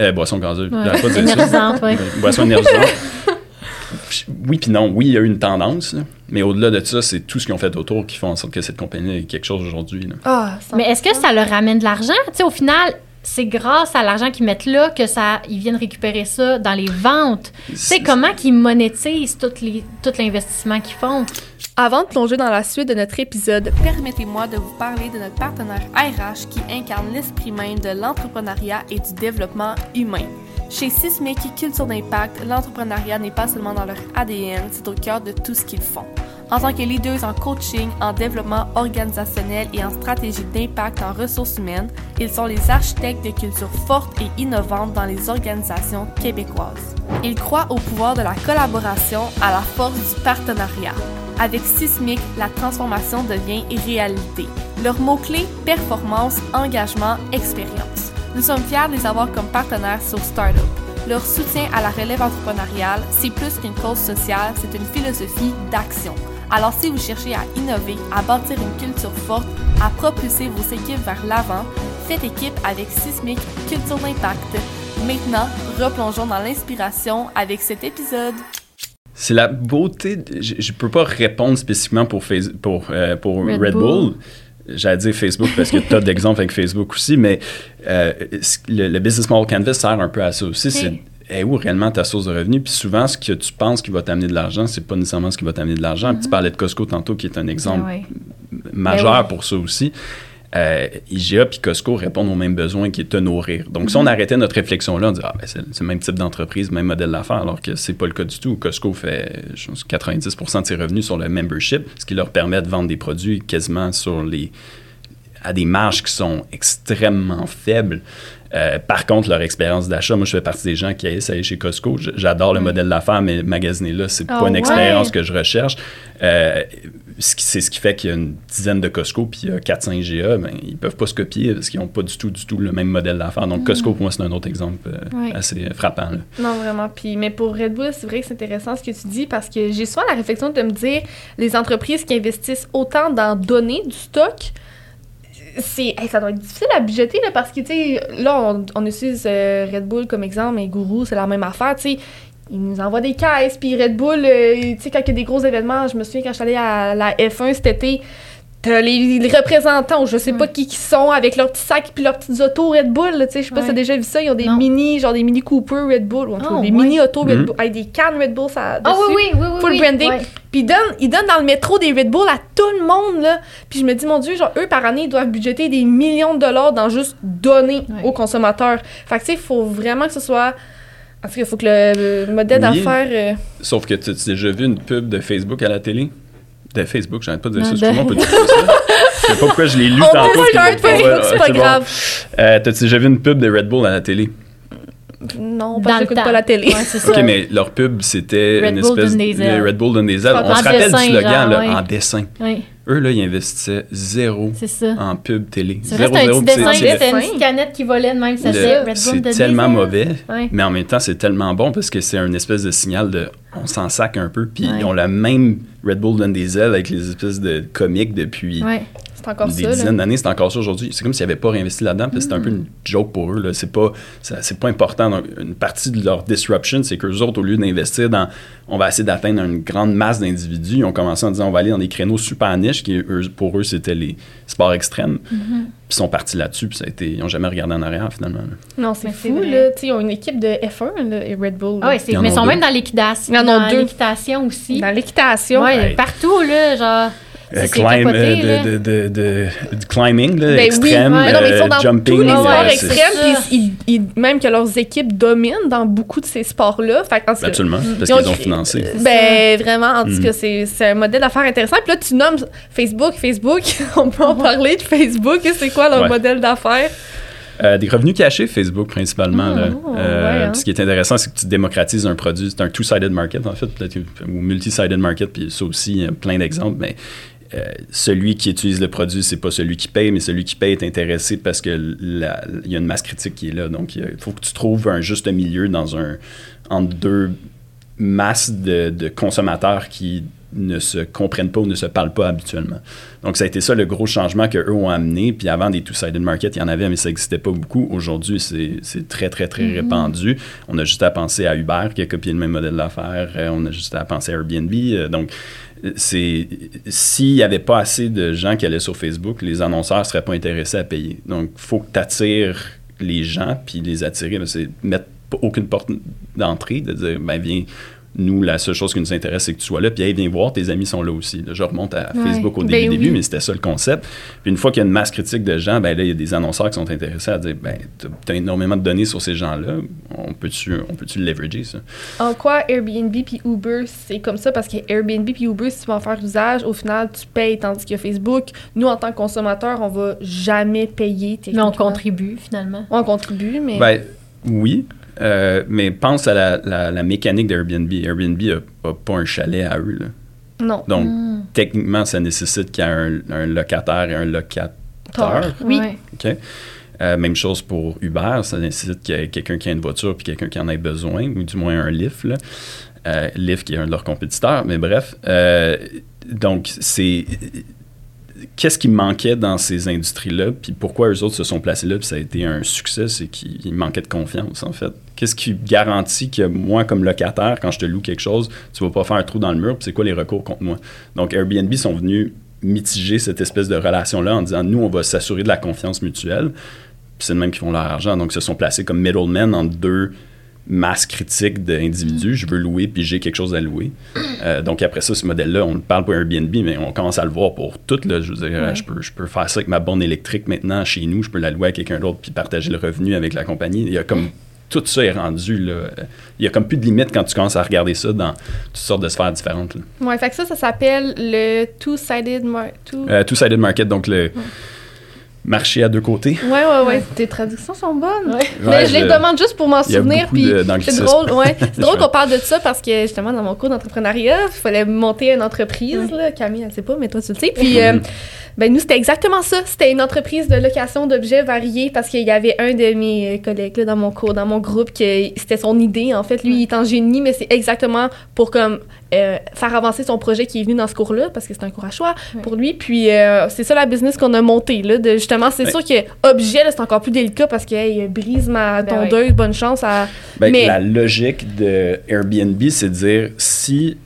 Euh, boisson gazeuse,
Ouais.
pas dire.
Énergisante.
Euh, Boisson énergisante. oui, puis non. Oui, il y a eu une tendance, là. mais au-delà de ça, c'est tout ce qu'ils ont fait autour qui font en sorte que cette compagnie est quelque chose aujourd'hui.
Ah,
Mais est-ce que ça leur ramène de l'argent? Tu sais, au final, c'est grâce à l'argent qu'ils mettent là que ça, ils viennent récupérer ça dans les ventes. Tu sais,
C'est-
comment qu'ils monétisent tout, les, tout l'investissement qu'ils font?
Avant de plonger dans la suite de notre épisode,
Permettez-moi de vous parler de notre partenaire RH qui incarne l'esprit même de l'entrepreneuriat et du développement humain. Chez Sismic Culture d'Impact, l'entrepreneuriat n'est pas seulement dans leur ADN, c'est au cœur de tout ce qu'ils font. En tant que leaders en coaching, en développement organisationnel et en stratégie d'impact en ressources humaines, ils sont les architectes de cultures fortes et innovantes dans les organisations québécoises. Ils croient au pouvoir de la collaboration, à la force du partenariat. Avec Sismic, la transformation devient réalité. Leurs mots-clés, performance, engagement, expérience. Nous sommes fiers de les avoir comme partenaires sur Startup. Leur soutien à la relève entrepreneuriale, c'est plus qu'une cause sociale, c'est une philosophie d'action. Alors si vous cherchez à innover, à bâtir une culture forte, à propulser vos équipes vers l'avant, faites équipe avec Sismic Culture d'Impact. Maintenant, replongeons dans l'inspiration avec cet épisode.
C'est la beauté. de- je, je peux pas répondre spécifiquement pour, Face- pour, euh, pour Red,
Red
Bull.
Bull.
J'allais dire Facebook parce que tu as d'exemples avec Facebook aussi, mais euh, le, le Business Model Canvas sert un peu à ça aussi. Est où réellement ta source de revenus? Puis souvent, ce que tu penses qui va t'amener de l'argent, c'est pas nécessairement ce qui va t'amener de l'argent. Puis Tu parlais de Costco tantôt, qui est un exemple
Ah ouais.
majeur
Ben oui.
pour ça aussi. Euh, IGA puis Costco répondent aux mêmes besoins qui est te nourrir. Donc, si on arrêtait notre réflexion-là, on dirait, ah, ben, c'est c'est le même type d'entreprise, même modèle d'affaires, alors que c'est pas le cas du tout. Costco fait je pense, 90% de ses revenus sur le membership, ce qui leur permet de vendre des produits quasiment sur les à des marges qui sont extrêmement faibles. Euh, par contre, leur expérience d'achat, moi, je fais partie des gens qui haïssent aller chez Costco. J'adore le modèle d'affaires, mais magasiner là, c'est
Ah
pas une
ouais?
expérience que je recherche. Euh, c'est ce qui fait qu'il y a une dizaine de Costco puis il y a 400 IGA, ben, ils peuvent pas se copier parce qu'ils n'ont pas du tout, du tout le même modèle d'affaires. Donc, Costco, pour moi, c'est un autre exemple euh, assez frappant. là.
Non, vraiment. Puis, mais pour Red Bull, c'est vrai que c'est intéressant ce que tu dis parce que j'ai souvent la réflexion de me dire les entreprises qui investissent autant dans donner du stock, c'est ça doit être difficile à budgéter là, parce que tu sais là on, on utilise euh, Red Bull comme exemple mais Guru c'est la même affaire tu sais. Ils nous envoient des caisses puis Red Bull euh, tu sais quand il y a des gros événements je me souviens quand je suis allée à la F1 cet été T'as les, les représentants, je sais pas qui qui sont, avec leurs petits sacs puis leurs petites autos Red Bull, tu sais, je sais pas si t'as déjà vu ça, ils ont des
Non.
mini, genre des mini Cooper Red Bull, ou en tout cas,
Oh,
des
ouais.
mini autos Red
Mhm.
Bull, avec des cannes Red Bull ça,
Ah
dessus.
oui, oui, oui, oui.
Full
oui,
branding.
ouais.
Puis ils donnent, ils donnent dans le métro des Red Bull à tout le monde, là. Puis je me dis, mon Dieu, genre, eux, par année, ils doivent budgéter des millions de dollars dans juste donner
Ouais.
aux consommateurs. Fait que, tu sais, il faut vraiment que ce soit... En tout cas, il faut que le, le modèle
Oui.
d'affaires... euh,
Sauf que tu as déjà vu une pub de Facebook à la télé? De Facebook, j'arrête pas de dire
Non,
ça.
de-
Excuse-moi, peux-tu dire ça? Je sais pas pourquoi je l'ai lu tantôt.
peut le
ouais,
c'est pas grave.
Euh, T'as-tu déjà vu une pub de Red Bull à la télé?
Non, parce que j'écoute pas la télé.
Ouais, c'est ça.
OK, mais leur pub, c'était
Red
une
Bull
espèce de Red Bull donne des ailes. On se rappelle
dessin,
du slogan,
genre,
là,
ouais.
en dessin.
Oui,
Eux, là, ils investissaient zéro
c'est ça.
en pub télé.
C'est vrai,
Zéro,
c'était un
zéro.
petit dessin, c'était une petite canette qui volait de même, ça
le-
c'est
tellement mauvais,
Ouais.
mais en même temps, c'est tellement bon parce que c'est un espèce de signal de on s'en sac un peu. Puis
Ouais.
ils ont la même Red Bull donne des ailes avec les espèces de comiques depuis
Ouais.
C'est encore
des
ça,
dizaines
là.
d'années, c'est encore ça aujourd'hui. C'est comme s'ils n'avaient pas réinvesti là-dedans, puis c'était un peu une joke pour eux. là. C'est pas, ça- c'est pas important. Donc, une partie de leur disruption, c'est qu'eux autres, au lieu d'investir dans, on va essayer d'atteindre une grande masse d'individus, ils ont commencé en disant, on va aller dans des créneaux super niches, qui eux, pour eux, c'était les sports extrêmes. Puis ils sont partis là-dessus, puis ça a été, ils n'ont jamais regardé en arrière finalement.
Non, c'est
Mais c'est
fou, là. Ils ont une équipe de F1, là, et Red Bull.
Ah ouais, c'est-
Ils
mais ils
ont
sont
deux.
même dans l'équitation.
Ils en ont
dans
deux.
l'équitation aussi.
Dans l'équitation.
Ouais,
Ouais.
partout, là, genre.
Euh, climb,
capoté,
euh, de, de, de, de- du climbing, là,
Ben oui,
extrême,
ouais.
Mais non, mais ils
euh,
sont dans
jumping.
tous les sports extrêmes, puis ils, ils- même que leurs équipes dominent dans beaucoup de ces sports-là. Que, parce
Absolument, parce qu'ils ont financé.
C'est
Ben, vraiment, en tout
Mm.
cas, c'est c'est un modèle d'affaires intéressant. Puis là, tu nommes Facebook, Facebook, on peut en parler de Facebook. C'est quoi leur
Ouais.
modèle d'affaires?
Euh, des revenus cachés, Facebook principalement. là.
Oh,
Euh,
ouais, hein.
Ce qui est intéressant, c'est que tu démocratises un produit. C'est un two-sided market, en fait, peut-être, ou multi-sided market, puis ça aussi, il y a plein d'exemples. Mais euh, celui qui utilise le produit, c'est pas celui qui paye, mais celui qui paye est intéressé parce que il y a une masse critique qui est là. Donc, il faut que tu trouves un juste milieu dans un entre deux masses de, de consommateurs qui ne se comprennent pas ou ne se parlent pas habituellement. Donc, ça a été ça le gros changement qu'eux ont amené. Puis avant, des two-sided market, il y en avait, mais ça n'existait pas beaucoup. Aujourd'hui, c'est très, très, très répandu. On a juste à penser à Uber qui a copié le même modèle d'affaires. Euh, on a juste à penser à Airbnb. Euh, donc, c'est s'il n'y avait pas assez de gens qui allaient sur Facebook, les annonceurs ne seraient pas intéressés à payer. Donc, il faut que tu attires les gens, puis les attirer, c'est mettre aucune porte d'entrée, de dire, ben viens, nous, la seule chose qui nous intéresse, c'est que tu sois là, puis hey, viens voir, tes amis sont là aussi. Là, je remonte à
Ouais.
Facebook au
Ben
début,
oui.
début, mais c'était ça le concept. Puis une fois qu'il y a une masse critique de gens, ben là, il y a des annonceurs qui sont intéressés à dire, ben, tu as énormément de données sur ces gens-là, on peut-tu on peut le leverager, ça?
En quoi Airbnb puis Uber, c'est comme ça? Parce que Airbnb puis Uber, si tu vas en faire usage, au final, tu payes. Tandis que Facebook, nous, en tant que consommateurs, on va jamais payer.
Mais on contribue finalement.
On contribue, mais...
Ben, oui, euh, mais pense à la, la- la mécanique d'Airbnb. Airbnb n'a pas un chalet à eux. là.
non.
Donc,
Hmm.
techniquement, ça nécessite qu'il y ait un, un locataire et un locateur.
Oui.
OK? Euh, même chose pour Uber, ça nécessite qu'il y ait quelqu'un qui a une voiture puis quelqu'un qui en ait besoin, ou du moins un Lyft. Là. Euh, Lyft qui est un de leurs compétiteurs, mais bref. euh, donc, c'est. Qu'est-ce qui manquait dans ces industries-là, puis pourquoi eux autres se sont placés là, puis ça a été un succès, c'est qu'il manquait de confiance, en fait. Qu'est-ce qui garantit que moi, comme locataire, quand je te loue quelque chose, tu vas pas faire un trou dans le mur, puis c'est quoi les recours contre moi? Donc, Airbnb sont venus mitiger cette espèce de relation-là en disant, nous, on va s'assurer de la confiance mutuelle, puis c'est de même qu'ils font leur argent. Donc, ils se sont placés comme middlemen entre deux masses critiques d'individus. Je veux louer, puis j'ai quelque chose à louer. Euh, donc, après ça, ce modèle-là, on le parle pour Airbnb, mais on commence à le voir pour tout. Là. Je veux dire,
Ouais.
je, peux, je peux faire ça avec ma borne électrique maintenant chez nous. Je peux la louer à quelqu'un d'autre, puis partager le revenu avec la compagnie. Il y a comme... Tout ça est rendu, là. Il y a comme plus de limite quand tu commences à regarder ça dans toutes sortes de sphères différentes.
Ouais, fait que ça, ça s'appelle le two-sided mar- two...
Euh, Two-sided market, donc le marché à deux côtés.
Ouais, ouais, ouais. Tes traductions sont bonnes.
Ouais.
Mais
Ouais,
je les demande juste pour m'en souvenir. Puis c'est drôle, ouais. C'est drôle qu'on parle de ça parce que justement, dans mon cours d'entrepreneuriat, il fallait monter une entreprise. Là. Camille, elle sait pas, mais toi, tu le sais. Puis, euh, ben, nous, c'était exactement ça. C'était une entreprise de location d'objets variés parce qu'il y avait un de mes collègues là, dans mon cours, dans mon groupe, que c'était son idée. En fait, lui, il est en génie, mais c'est exactement pour comme euh, faire avancer son projet qui est venu dans ce cours-là parce que c'est un cours à choix
Ouais.
pour lui. Puis, euh, c'est ça la business qu'on a monté. Là, de, justement, c'est
Ouais.
sûr que objet, là, c'est encore plus délicat parce que hey, brise ma
Ben oui.
tondeuse, bonne chance à.
Ben,
Mais-
La logique de Airbnb, c'est de dire si,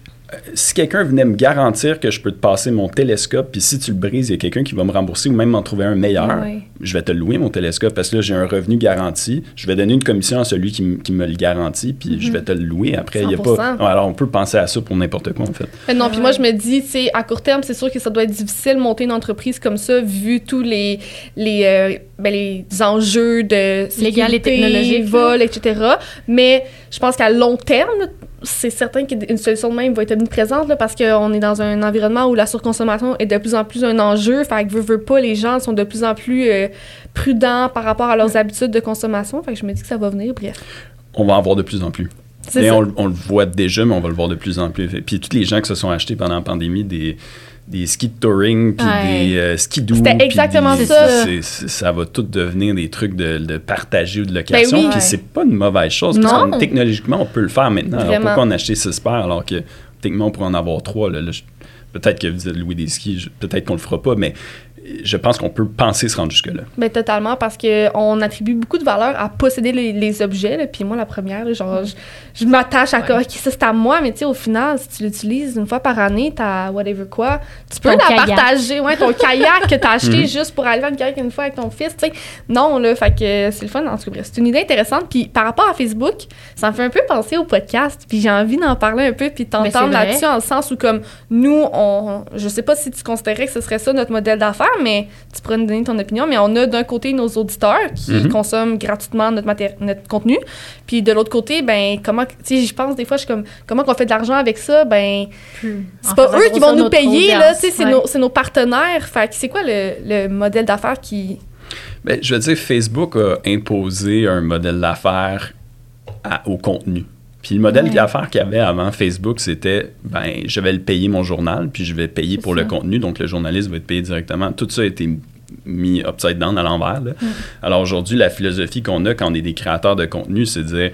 si quelqu'un venait me garantir que je peux te passer mon télescope, puis si tu le brises, il y a quelqu'un qui va me rembourser ou même m'en trouver un meilleur, je vais te le louer, mon télescope, parce que là, j'ai un revenu garanti. Je vais donner une commission à celui qui, qui me le garantit, puis je vais te le louer. Après, il y a pas.
100%.
Ouais, alors, on peut penser à ça pour n'importe quoi, en fait.
Euh, Non, puis moi, je me dis, tu sais, à court terme, c'est sûr que ça doit être difficile de monter une entreprise comme ça, vu tous les, les, euh, ben, les enjeux de
Légal et
sécurité,
technologique,
vol, etc. Mais je pense qu'à long terme, c'est certain qu'une solution de même va être présente là, parce qu'on est dans un environnement où la surconsommation est de plus en plus un enjeu. Fait que veux, veux pas, les gens sont de plus en plus euh, prudents par rapport à leurs habitudes de consommation. Fait que je me dis que ça va venir, bref.
On va en voir de plus en plus.
C'est
Et
ça.
on, on le voit déjà, mais on va le voir de plus en plus. Puis tous les gens qui se sont achetés pendant la pandémie des, des skis de touring, puis
Ouais.
des euh, skidoo.
C'était
puis
exactement
des-
ça.
ça va tout devenir des trucs de, de partager ou de location.
Ben oui.
Puis c'est pas une mauvaise chose. Parce que technologiquement, on peut le faire maintenant. Alors pourquoi on a acheté six paires alors que techniquement, on pourrait en avoir trois? Là, peut-être que vous êtes loué des skis, peut-être qu'on le fera pas, mais je pense qu'on peut penser se rendre jusque-là.
Ben totalement, parce qu'on attribue beaucoup de valeur à posséder les, les objets. là. Puis moi, la première, là, genre, je, je m'attache à
Ouais.
ok, ça c'est à moi, mais tu sais, au final, si tu l'utilises une fois par année, t'as whatever quoi, tu peux
Ton
la
kayak.
partager, ouais, ton kayak que t'as acheté
Mhm.
juste pour aller faire une kayak une fois avec ton fils, tu sais. Non, là, fait que c'est le fun, en tout cas, c'est une idée intéressante. Puis par rapport à Facebook, ça me fait un peu penser au podcast, puis j'ai envie d'en parler un peu, puis
c'est
t'entendre là-dessus, en le sens où, comme, nous, on, je sais pas si tu considérais que ce serait ça notre modèle d'affaires, mais tu pourrais nous donner ton opinion, mais on a d'un côté nos auditeurs qui
Mhm.
consomment gratuitement notre, maté- notre contenu, puis de l'autre côté, ben, comment, tu sais, je pense des fois, je suis comme, comment qu'on fait de l'argent avec ça, ben, c'est
en
pas eux qui vont nous payer, là,
audience.
tu sais, c'est
Ouais.
nos, c'est nos partenaires. Fait que c'est quoi le, le modèle d'affaires qui,
Ben, je veux dire, Facebook a imposé un modèle d'affaires à- au contenu. Puis le modèle
Ouais.
d'affaires qu'il y avait avant Facebook, c'était, ben, je vais le payer mon journal, puis je vais payer pour
ça.
le contenu, donc le journaliste va être payé directement. Tout ça a été mis upside down à l'envers. là. Alors aujourd'hui, la philosophie qu'on a quand on est des créateurs de contenu, c'est de dire,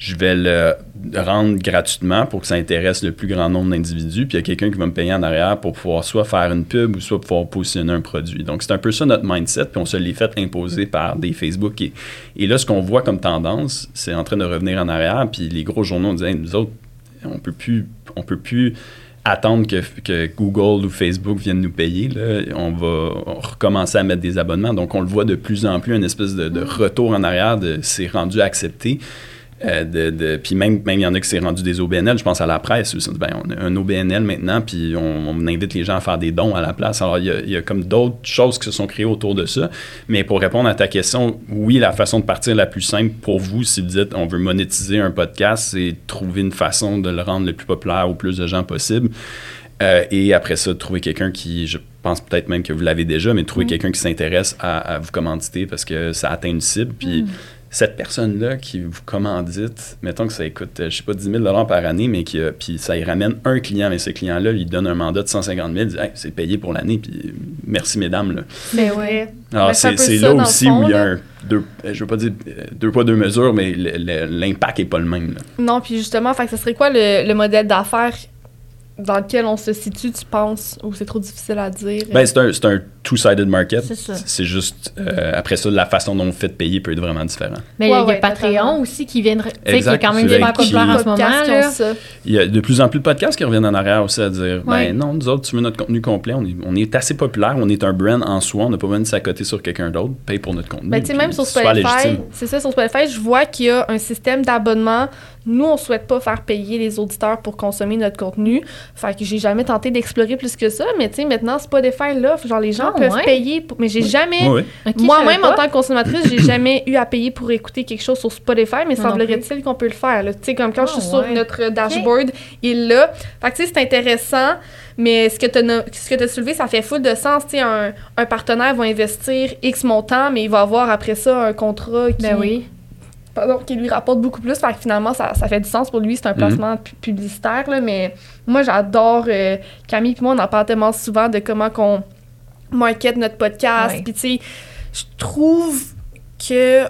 je vais le rendre gratuitement pour que ça intéresse le plus grand nombre d'individus, puis il y a quelqu'un qui va me payer en arrière pour pouvoir soit faire une pub ou soit pouvoir positionner un produit. Donc c'est un peu ça notre mindset, puis on se l'est fait imposer par des Facebook. Et, et là, ce qu'on voit comme tendance, c'est en train de revenir en arrière, puis les gros journaux disaient, Hey, nous autres, on peut plus, on peut plus attendre que, que Google ou Facebook viennent nous payer. Là. On va recommencer à mettre des abonnements. Donc, on le voit de plus en plus, une espèce de, de retour en arrière de c'est rendu accepté. Euh, de, de- puis même, même il y en a qui s'est rendu des OBNL, je pense à la presse. Ben, on a un OBNL maintenant, puis on, on invite les gens à faire des dons à la place. Alors il y a, il y a comme d'autres choses qui se sont créées autour de ça. Mais pour répondre à ta question, oui, la façon de partir la plus simple pour vous, si vous dites on veut monétiser un podcast, c'est trouver une façon de le rendre le plus populaire au plus de gens possible. Euh, et après ça, trouver quelqu'un qui, je pense peut-être même que vous l'avez déjà, mais trouver quelqu'un qui s'intéresse à, à vous commanditer parce que ça atteint une cible. Puis cette personne-là qui vous commandite, mettons que ça coûte, euh, je sais pas, 10 000 par année, mais qui, a- puis ça y ramène un client, mais ce client-là lui donne un mandat de 150 000, il dit Hey, c'est payé pour l'année, puis merci mesdames. Là.
Mais
Ben
ouais.
Alors
Ben, c'est
là aussi
fond,
où il y a
là.
un, deux, euh, je veux pas dire euh, deux poids, deux mesures, mais l'impact est pas le même. là.
Non, puis justement, fait que ce serait quoi le, le modèle d'affaires dans lequel on se situe, tu penses, ou c'est trop difficile à dire?
Ben, c'est un, c'est un two-sided market.
C'est ça.
C'est juste, euh, après ça, la façon dont vous faites payer peut être vraiment différent.
Mais
Ouais,
il y a
ouais,
Patreon
totalement.
aussi qui vient de. Tu sais, qui est quand même super populaire en ce moment. Là.
Il y a de plus en plus de podcasts qui reviennent en arrière aussi à dire
Ouais.
ben non, nous autres, tu veux notre contenu complet, on est, on est assez populaire, on est un brand en soi, on n'a pas besoin de s'accoter sur quelqu'un d'autre, paye pour notre contenu.
Ben, tu sais, même sur Spotify, c'est ça, sur Spotify, je vois qu'il y a un système d'abonnement. Nous, on souhaite pas faire payer les auditeurs pour consommer notre contenu. Fait que j'ai jamais tenté d'explorer plus que ça. Mais tu sais, maintenant, Spotify l'offre. Genre, les gens
Ah,
peuvent
ouais?
payer. pour- Mais j'ai jamais. Moi-même, en tant que consommatrice, j'ai jamais eu à payer pour écouter quelque chose sur Spotify, mais semblerait-il qu'on peut le faire. là. Tu sais, comme quand je
Ah,
suis sur
ouais.
notre dashboard, il est là. Fait que tu sais, c'est intéressant, mais ce que tu as soulevé, ça fait full de sens. Tu sais, un, un partenaire va investir X montant, mais il va avoir après ça un contrat qui,
Ben oui.
Pardon, qui lui rapporte beaucoup plus. Fait que finalement, ça, ça fait du sens pour lui. C'est un placement pu- publicitaire, là, mais moi, j'adore euh, Camille puis moi, on en parle tellement souvent de comment qu'on market notre podcast.
Ouais.
Puis tu sais, je trouve que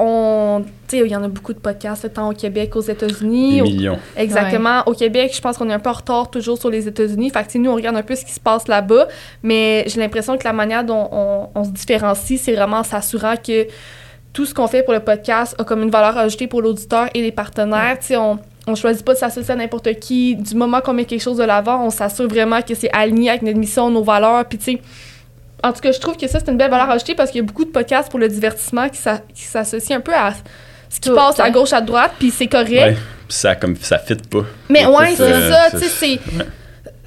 on... Tu sais, il y en a beaucoup de podcasts, tant au Québec qu'aux États-Unis.
Des
Au-
millions.
Exactement. Au Québec, je pense qu'on est un peu en retard toujours sur les États-Unis. Fait que, tu sais, nous, on regarde un peu ce qui se passe là-bas. Mais j'ai l'impression que la manière dont on, on se différencie, c'est vraiment en s'assurant que tout ce qu'on fait pour le podcast a comme une valeur ajoutée pour l'auditeur et les partenaires. Tu sais, on, on choisit pas de s'associer à n'importe qui. Du moment qu'on met quelque chose de l'avant, on s'assure vraiment que c'est aligné avec notre mission, nos valeurs. Puis, tu sais, en tout cas, je trouve que ça, c'est une belle valeur ajoutée parce qu'il y a beaucoup de podcasts pour le divertissement qui s'a- qui s'associent un peu à ce qui
Tout,
passe à gauche, à droite, puis c'est correct.
Ouais. Ça, comme, ça fit pas.
Mais ouais, c'est ça, tu sais, c'est...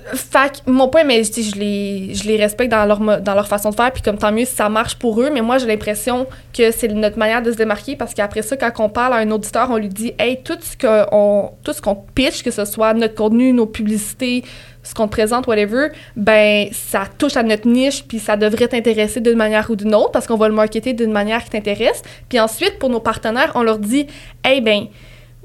Que mon point, mais je les, je les respecte dans leur, dans leur façon de faire, puis comme tant mieux si ça marche pour eux, mais moi, j'ai l'impression que c'est notre manière de se démarquer, parce qu'après ça, quand on parle à un auditeur, on lui dit « Hey, tout ce qu'on qu'on pitch, que ce soit notre contenu, nos publicités, ce qu'on te présente, whatever, ben ça touche à notre niche, puis ça devrait t'intéresser d'une manière ou d'une autre, parce qu'on va le marketer d'une manière qui t'intéresse. Puis ensuite, pour nos partenaires, on leur dit « Hey, ben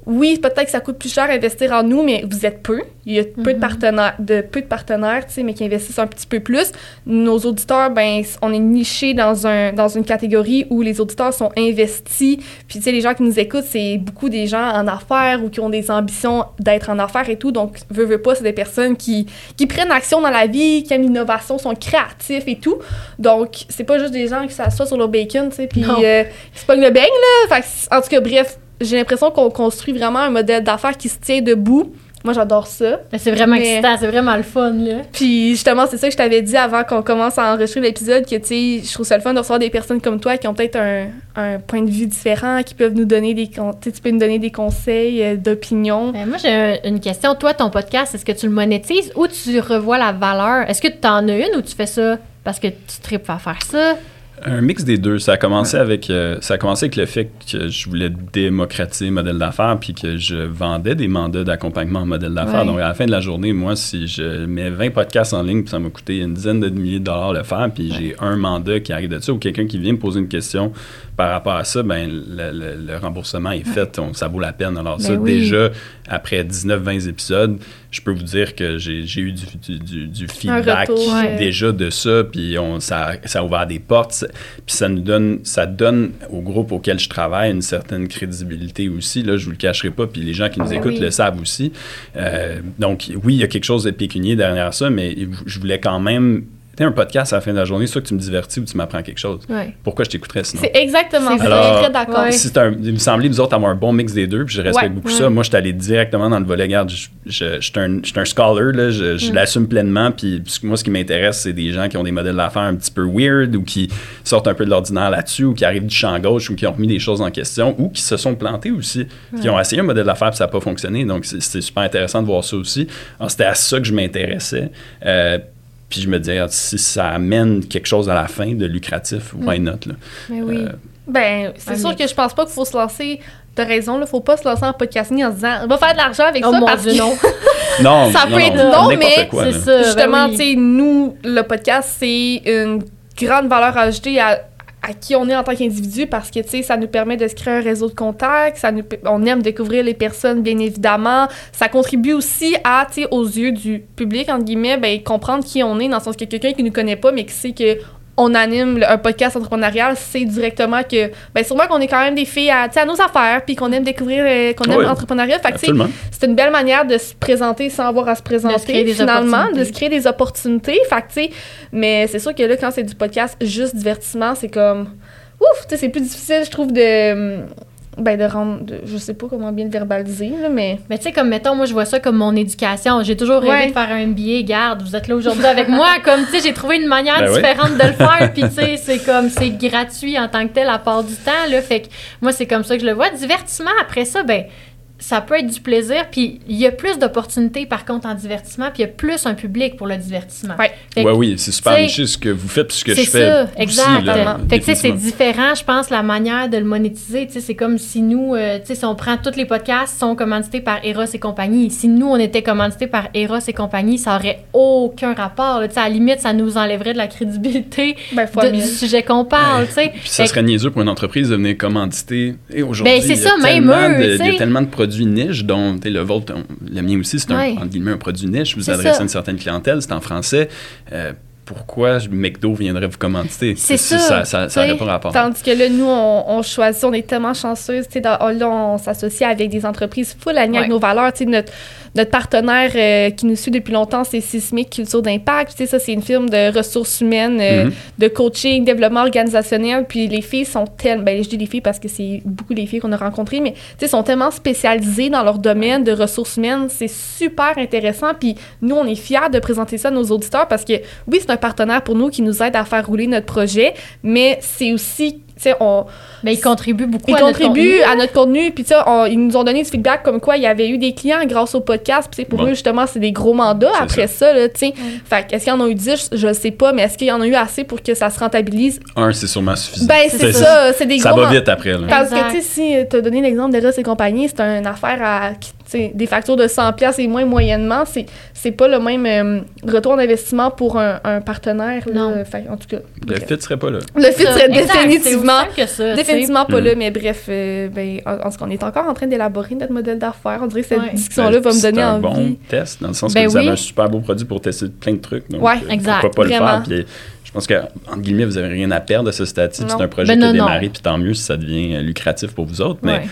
oui, peut-être que ça coûte plus cher investir en nous, mais vous êtes peu. Il y a peu de partenaires, de peu de partenaires, tu sais, mais qui investissent un petit peu plus. Nos auditeurs, ben, on est niché dans un dans une catégorie où les auditeurs sont investis. Puis tu sais, les gens qui nous écoutent, c'est beaucoup des gens en affaires ou qui ont des ambitions d'être en affaires et tout. Donc, veut veut pas, c'est des personnes qui qui prennent action dans la vie, qui aiment l'innovation, sont créatifs et tout. Donc, c'est pas juste des gens qui s'assoient sur leur bacon, tu sais, puis euh, qui se pognent le beigne là. Fait que, en tout cas, bref j'ai l'impression qu'on construit vraiment un modèle d'affaires qui se tient debout. Moi, j'adore ça.
Mais C'est vraiment
Mais-
excitant, c'est vraiment le fun, là.
Puis justement, c'est ça que je t'avais dit avant qu'on commence à enregistrer l'épisode, que tu sais, je trouve ça le fun de recevoir des personnes comme toi qui ont peut-être un, un point de vue différent, qui peuvent nous donner des tu peux nous donner des conseils, euh, d'opinion.
Ben, moi, j'ai un- une question. Toi, ton podcast, est-ce que tu le monétises ou tu revois la valeur? Est-ce que tu en as une ou tu fais ça parce que tu tripes à faire ça?
Un mix des deux. Ça a commencé avec euh, ça a commencé avec le fait que je voulais démocratiser le modèle d'affaires puis que je vendais des mandats d'accompagnement en modèle d'affaires.
Ouais.
Donc à la fin de la journée, moi, si je mets 20 podcasts en ligne, puis ça m'a coûté une dizaine de milliers de dollars le faire, puis j'ai un mandat qui arrive de ça ou quelqu'un qui vient me poser une question par rapport à ça, ben le, le- le remboursement est fait, on- ça vaut la peine. Alors ça,
Ben oui.
déjà après 19-20 épisodes, je peux vous dire que j'ai eu du, du- du- du feedback
retour,
ouais.
déjà de ça, puis on, ça, ça a ouvert des portes, ça- puis ça nous donne, ça donne au groupe auquel je travaille une certaine crédibilité aussi. Là, je vous le cacherai pas, puis les gens qui nous
Ah
écoutent
oui.
le savent aussi. Euh, donc oui, il y a quelque chose de pécunier derrière ça, mais je voulais quand même. Sais, un podcast à la fin de la journée, soit que tu me divertis ou tu m'apprends quelque chose?
Ouais.
Pourquoi je t'écouterais sinon?
C'est exactement ça.
vrai.
Je suis
Alors,
très d'accord.
ouais.
Si un- il me semblait, vous autres, avoir un bon mix des deux, puis je respecte
Ouais,
beaucoup ça. Moi, je suis allé directement dans le volet. Regarde, je, je, je suis un, je suis un scholar, là, je, je
Mm.
l'assume pleinement. Puis moi, ce qui m'intéresse, c'est des gens qui ont des modèles d'affaires un petit peu weird ou qui sortent un peu de l'ordinaire là-dessus ou qui arrivent du champ gauche ou qui ont remis des choses en question ou qui se sont plantés aussi, qui ont essayé un modèle d'affaires puis ça n'a pas fonctionné. Donc, c'est c'est super intéressant de voir ça aussi. Alors, c'était à ça que je m'intéressais. Euh, puis je me disais, regarde, si ça amène quelque chose à la fin de lucratif, why not? Là?
Mais oui.
Euh,
Ben, c'est sûr que je pense pas qu'il faut se lancer. T'as raison, là, faut pas se lancer en podcasting en se disant, on va faire de l'argent avec
oh
ça
mon
parce
Dieu,
que
non.
non,
Ça
non,
peut être
non,
non, mais
quoi,
c'est
là.
ça.
justement,
ben oui.
tu sais, nous, le podcast, c'est une grande valeur ajoutée à, à qui on est en tant qu'individu parce que, tu sais, ça nous permet de se créer un réseau de contacts, ça nous, on aime découvrir les personnes, bien évidemment. Ça contribue aussi à, tu sais, aux yeux du public, entre guillemets, ben, comprendre qui on est, dans le sens que quelqu'un qui nous connaît pas, mais qui sait que on anime le- un podcast entrepreneurial, c'est directement que, ben, sûrement qu'on est quand même des filles à, tu sais, à nos affaires, puis qu'on aime découvrir, euh, qu'on aime
Oui.
l'entrepreneuriat. Fait que, tu sais,
Absolument.
c'est une belle manière de se présenter sans avoir à se présenter finalement, de se créer des opportunités. Fait que, tu sais, mais c'est sûr que là, quand c'est du podcast juste divertissement, c'est comme ouf, tu sais, c'est plus difficile, je trouve, de ben de rendre, de- je sais pas comment bien le verbaliser là, mais
Mais tu sais, comme mettons, moi, je vois ça comme mon éducation. J'ai toujours rêvé
Ouais.
de faire un MBA. Garde, vous êtes là aujourd'hui avec moi. Comme, tu sais, j'ai trouvé une manière
Ben oui.
différente de le faire. Puis, tu sais, c'est comme, c'est gratuit en tant que tel à part du temps. Là, fait que moi, c'est comme ça que je le vois. Divertissement, après ça, ben ça peut être du plaisir. Puis, il y a plus d'opportunités, par contre, en divertissement. Puis, il y a plus un public pour le divertissement.
Ouais.
Fait que-
Ouais, oui, c'est super niché ce que vous faites puis ce que
c'est
je fais.
ça,
aussi,
exact.
là,
fait que tu sais, c'est différent, je pense, la manière de le monétiser. Tu sais, c'est comme si nous, euh, tu sais, si on prend tous les podcasts sont commandités par Eros et compagnie. Si nous, on était commandités par Eros et compagnie, ça aurait aucun rapport. là. Tu sais, à la limite, ça nous enlèverait de la crédibilité
ben
de- du sujet qu'on parle, tu sais.
Puis ça
Fait
serait niaiseux pour une entreprise de venir commanditer. Et aujourd'hui,
Ben, c'est
il y a
ça, même
tellement
eux,
de- y a tellement de produits niches, dont tu sais, le vôtre, on- le mien aussi, c'est un,
Ouais.
entre guillemets, un produit niche. Vous adressez à une certaine clientèle, c'est en français. Euh, pourquoi McDo viendrait vous commanditer?
C'est
ça.
ça,
Ça ça pas rapport.
Tandis que là, nous, on, on choisit, on est tellement chanceuses, tu sais, dans- là, on s'associe avec des entreprises full alignées avec
Ouais.
nos valeurs, notre, notre partenaire euh, qui nous suit depuis longtemps, c'est Sismic Culture d'Impact, tu sais, ça, c'est une firme de ressources humaines, euh,
Mhm.
de coaching, développement organisationnel, puis les filles sont tellement, ben, je dis les filles parce que c'est beaucoup les filles qu'on a rencontrées, mais, tu sais, sont tellement spécialisées dans leur domaine de ressources humaines, c'est super intéressant, puis nous, on est fiers de présenter ça à nos auditeurs parce que, oui, c'est un partenaire pour nous qui nous aide à faire rouler notre projet, mais c'est aussi, sais, on,
Mais ils contribuent beaucoup
ils
à notre
contribuent
contenu.
à notre contenu, puis on- ils nous ont donné du feedback comme quoi il y avait eu des clients grâce au podcast, puis pour
Bon.
eux, justement, c'est des gros mandats après ça, là, tu sais. Fait que, est-ce qu'il y en a eu 10, je ne sais pas, mais est-ce qu'il y en a eu assez pour que ça se rentabilise?
Un, c'est sûrement suffisant.
Ben, c'est ça, c'est des
Ça
gros
va vite après. Là.
Parce
Exact.
que, tu sais, si tu as donné l'exemple d'Eros et compagnie, c'est une affaire à qui- tu sais, des factures de 100$ piastres et moins moyennement, c'est, c'est pas le même euh, retour d'investissement pour un, un partenaire. là.
Non.
Fait, en tout cas,
Le fit serait pas là.
le fit serait
exact,
définitivement
que ça.
Définitivement pas
Mm.
là, mais bref, euh, ben, en, en ce qu'on est encore en train d'élaborer notre modèle d'affaires. On dirait que cette
Ouais.
discussion-là va me
C'est
donner
un
envie.
bon test, dans le sens
Ben
que vous avez
oui.
un super beau produit pour tester plein de trucs. Donc,
Ouais,
euh,
exact,
Pourquoi pas
vraiment.
le faire? Puis, je pense que, entre guillemets, vous n'avez rien à perdre à ce
Non.
C'est un projet
Ben
qui a démarré, puis tant mieux si ça devient lucratif pour vous autres. Mais
Ouais.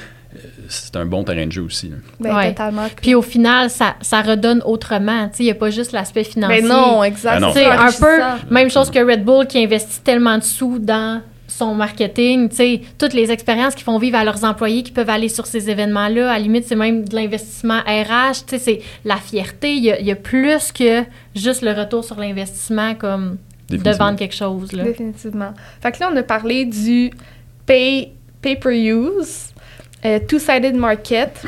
C'est un bon terrain de jeu aussi.
Ben,
Ouais.
totalement.
Puis au final, ça, ça redonne autrement. Tu sais, il n'y a pas juste l'aspect financier.
Ben non, exact.
Ben non.
Tu sais, un peu même chose que Red Bull qui investit tellement de sous dans son marketing, tu sais, toutes les expériences qu'ils font vivre à leurs employés qui peuvent aller sur ces événements-là, à la limite, c'est même de l'investissement RH, tu sais, c'est la fierté, il y, a, il y a plus que juste le retour sur l'investissement comme de vendre quelque chose, là.
Définitivement. Fait que là, on a parlé du pay, pay per use, euh, two-sided market.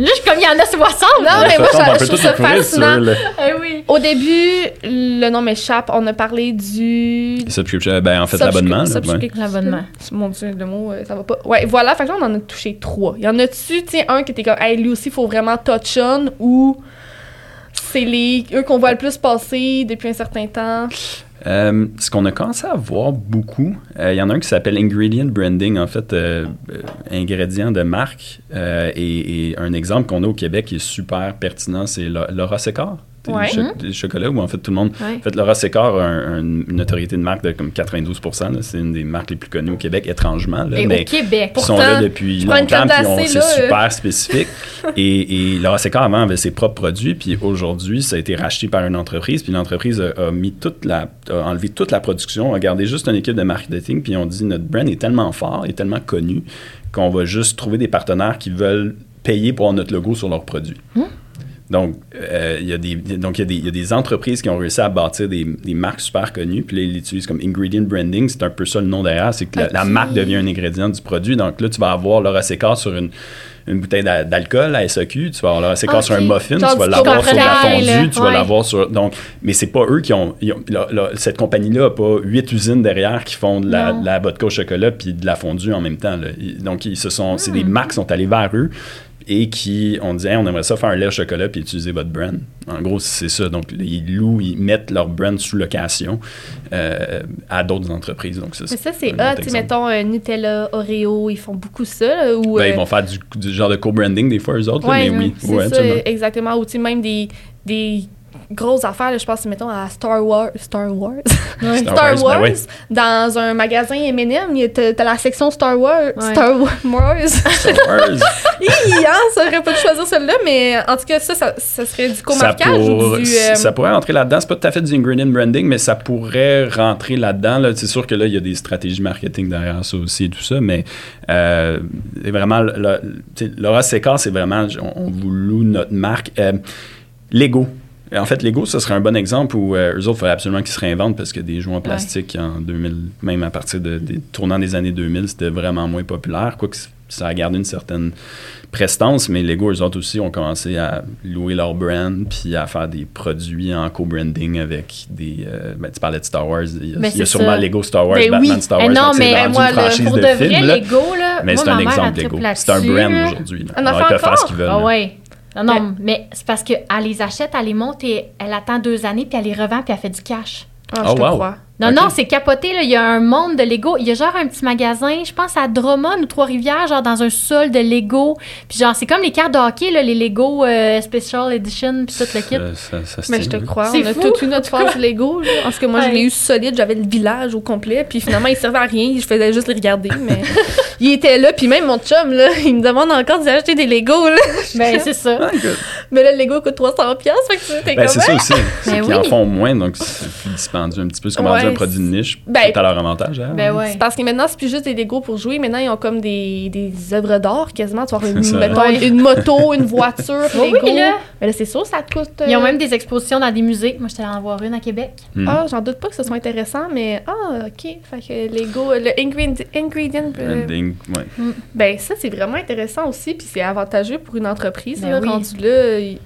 Là, je suis comme, il y en a 60.
Non, mais moi,
Ça,
je, trouve ça fascinant.
le-
Eh oui.
Au début, le nom m'échappe. On a parlé du.
Subscription, ben, en fait, l'abonnement.
subscription.
L'abonnement.
Mon Dieu, le mot, euh, ça va pas. Ouais, voilà. Fait que là, on en a touché trois. Il y en a-tu, tu sais, un qui était comme, hey, lui aussi, il faut vraiment touch on ou c'est les eux qu'on voit le plus passer depuis un certain temps?
Euh, ce qu'on a commencé à voir beaucoup, euh, il y en a un qui s'appelle Ingredient Branding, en fait, euh, euh, de marque. Euh, et, un exemple qu'on a au Québec qui est super pertinent, c'est Laura Sécor.
Ouais.
cho- des chocolats où en fait tout le monde.
Ouais.
En fait, Laura Sécor a un- un- une autorité de marque de comme 92 là. C'est une des marques les plus connues au Québec, étrangement. Là,
Et
mais
au Québec.
qui sont
Pourtant,
là depuis longtemps, puis c'est
euh.
super spécifique. et, et Laura Sécor, avant, avait ses propres produits, puis aujourd'hui, ça a été racheté par une entreprise, puis l'entreprise a, a mis toute la, a enlevé toute la production, a gardé juste une équipe de marketing, puis on dit notre brand est tellement fort, est tellement connu, qu'on va juste trouver des partenaires qui veulent payer pour avoir notre logo sur leurs produits. Donc, euh, il y a des, donc il y, a des- il y a des entreprises qui ont réussi à bâtir des, des marques super connues, puis là, ils l'utilisent comme ingredient branding. C'est un peu ça le nom derrière, c'est que la, marque devient un ingrédient du produit. Donc là, tu vas avoir Laura Sécor sur une, une bouteille d'a- d'alcool à SAQ, tu vas avoir Laura Sécor sur un muffin,
Genre
tu vas l'avoir sur de la fondue, tu vas
Ouais.
l'avoir sur... Donc, mais c'est pas eux qui ont... ils cette compagnie-là n'a pas huit usines derrière qui font de la,
Non.
de la vodka au chocolat puis de la fondue en même temps. là. Donc, ils se sont, c'est des
Hmm.
marques qui sont allées vers eux et qui ont dit Hey, on aimerait ça faire un lait au chocolat puis utiliser votre brand. En gros, c'est ça. Donc, ils louent, ils mettent leur brand sous location euh, à d'autres entreprises. Donc, ça,
Mais ça, c'est hot. Mettons euh, Nutella, Oreo, ils font beaucoup ça. là, ou,
Ben,
euh,
ils vont faire du, du genre de co-branding des fois, eux autres, là, mais oui. Ouais,
ça, exactement. Ou même des, des grosses affaires, là, je pense, mettons, à Star Wars. Star Wars?
Ouais.
Star
Star
Wars,
Wars.
ben ouais.
Dans un magasin M&M, il y a- t'as la section Star Wars.
Ouais.
Star Wars.
Star Wars.
Hi, hein, ça aurait pas dû choisir celle-là, mais en tout cas, ça, ça, ça serait du
ça,
co-marquage
pour-
ou du... euh,
ça pourrait rentrer là-dedans. C'est pas tout à fait du ingredient branding, mais ça pourrait rentrer là-dedans. Là. C'est sûr que là, il y a des stratégies marketing derrière ça aussi et tout ça, mais euh, c'est vraiment, Laura Sécor, c'est vraiment, on, on vous loue notre marque. Euh, Lego. En fait, Lego, ce serait un bon exemple où euh, eux autres, il fallait absolument qu'ils se réinventent parce que des jouets en plastique en 2000, même à partir de, des tournants des années 2000, c'était vraiment moins populaire. Quoique ça a gardé une certaine prestance, mais Lego, eux autres aussi, ont commencé à louer leur brand puis à faire des produits en co-branding avec des. euh, ben, tu parlais de Star Wars. Il y a,
Ben,
il y a
c'est
sûrement
ça.
Lego Star Wars,
Ben
Batman
oui.
Star
Eh
Wars.
non, mais
moi,
une franchise
pour
de
de vrai,
films, là.
Lego, là,
Mais c'est un exemple Lego. C'est un brand aujourd'hui.
fait
ils peuvent faire ce qu'ils veulent.
Ah ouais. Non, non, mais c'est parce qu'elle les achète, elle les monte et elle attend deux années, puis elle les revend, puis elle fait du cash.
ah,
Oh,
je te
wow.
crois.
Non, non, c'est capoté, là. Il y a un monde de Lego. Il y a genre un petit magasin, je pense à Drummond ou Trois-Rivières, genre dans un sol de Lego. Puis genre, c'est comme les cartes de hockey, là, les Lego euh, Special Edition, puis tout le kit.
Ça- ça- ça
Mais je te crois.
C'est
On a
fou.
toute une autre phase Lego. Là. Tout cas, moi, je l'ai eu solide. J'avais le village au complet. Puis finalement, il servait à rien. Je faisais juste les regarder. Mais il était là. Puis même mon chum, là, il me demande encore d'y acheter des Lego. Là.
Ben, c'est ça.
Ah.
Mais là, le Lego coûte 300$. piastres, Fait que t'es
Ben,
comme.
c'est ça aussi.
Ben
qu'ils en font moins, donc c'est plus dispendieux un petit peu. C'est comme rendu
Ouais,
un produit de niche.
ben-
c'est à leur avantage. hein.
Ben ouais.
C'est parce que maintenant, c'est plus juste des Lego pour jouer. Maintenant, ils ont comme des, des œuvres d'art quasiment. Tu avoir une, mettons, une moto, une voiture,
Oui,
Lego.
là.
Mais là, c'est sûr, ça coûte. euh,
Ils ont même des expositions dans des musées. Moi, j'étais allée en voir une à Québec.
Hmm.
Ah, j'en doute pas que ce soit intéressant, mais ah, ok. Fait que Lego, le ingredient, ingredient euh,
Branding, ouais.
ben ça c'est vraiment intéressant aussi, puis c'est avantageux pour une entreprise.
Ben
là,
oui.
rendu là, ils,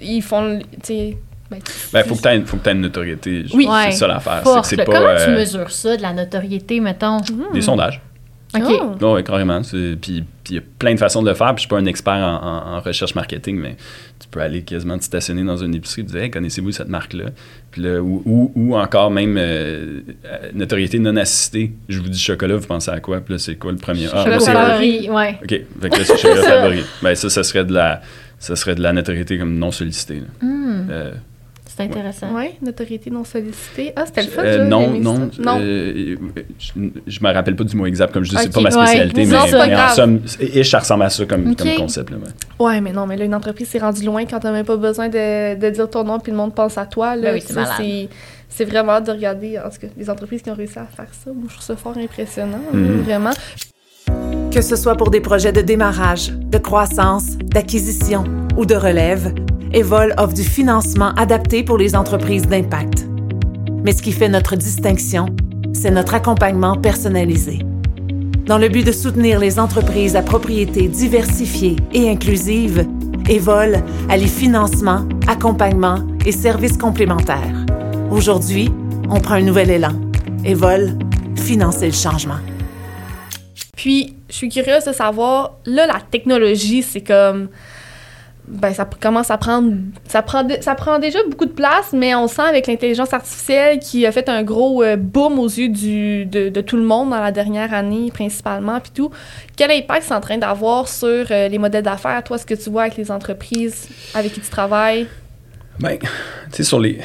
ils font, tu sais, ben,
Ben, faut que tu aies, faut que t'aies une notoriété.
Oui.
C'est
Ouais.
ça l'affaire. C'est
là.
pas
Comment tu
euh,
mesures ça, de la notoriété, mettons?
hmm.
des sondages.
OK.
Oh.
Non, oui, carrément. Puis puis il y a plein de façons de le faire. Puis je suis pas un expert en, en- en recherche marketing, mais tu peux aller quasiment te stationner dans une épicerie et dire hey, connaissez-vous cette marque-là? Puis là, ou, ou, ou encore même euh, euh, notoriété non assistée. Je vous dis chocolat, vous pensez à quoi? Puis là, c'est quoi le premier? Ah,
Chocolat
moi,
favori.
ouais.
Ok, fait que là, c'est chocolat
ça.
favori. Ben, ça, ça serait de la. Ça serait de la notoriété comme non sollicitée.
Hmm,
Euh,
c'est intéressant.
Ouais, notoriété non sollicitée. Ah, c'était le fun.
euh, non, non.
ça. Non.
euh, je, je me rappelle pas du mot exact, comme je dis, c'est pas ma spécialité, mais, en somme, et ça ressemble à ça comme, comme concept. Là, ouais.
Ouais, mais non, mais là, une entreprise s'est rendue loin quand t'as même pas besoin de, de dire ton nom puis le monde pense à toi. Là.
Ben oui, c'est
c'est- C'est vraiment de regarder, en tout cas, les entreprises qui ont réussi à faire ça. Moi, je trouve ça fort impressionnant, là,
Mhm.
vraiment.
Que ce soit pour des projets de démarrage, de croissance, d'acquisition ou de relève, Evol offre du financement adapté pour les entreprises d'impact. Mais ce qui fait notre distinction, c'est notre accompagnement personnalisé. Dans le but de soutenir les entreprises à propriété diversifiée et inclusive, Evol allie financement, accompagnement et services complémentaires. Aujourd'hui, on prend un nouvel élan. Evol, financer le changement.
Puis, je suis curieuse de savoir, là, la technologie, c'est comme. Ben, ça commence à prendre. Ça prend, ça prend déjà beaucoup de place, mais on sent avec l'intelligence artificielle qui a fait un gros euh, boom aux yeux du, de, de, tout le monde dans la dernière année, principalement, puis tout. Quel impact c'est en train d'avoir sur euh, les modèles d'affaires? Toi, ce que tu vois avec les entreprises avec qui tu travailles?
Ben, tu sais, sur les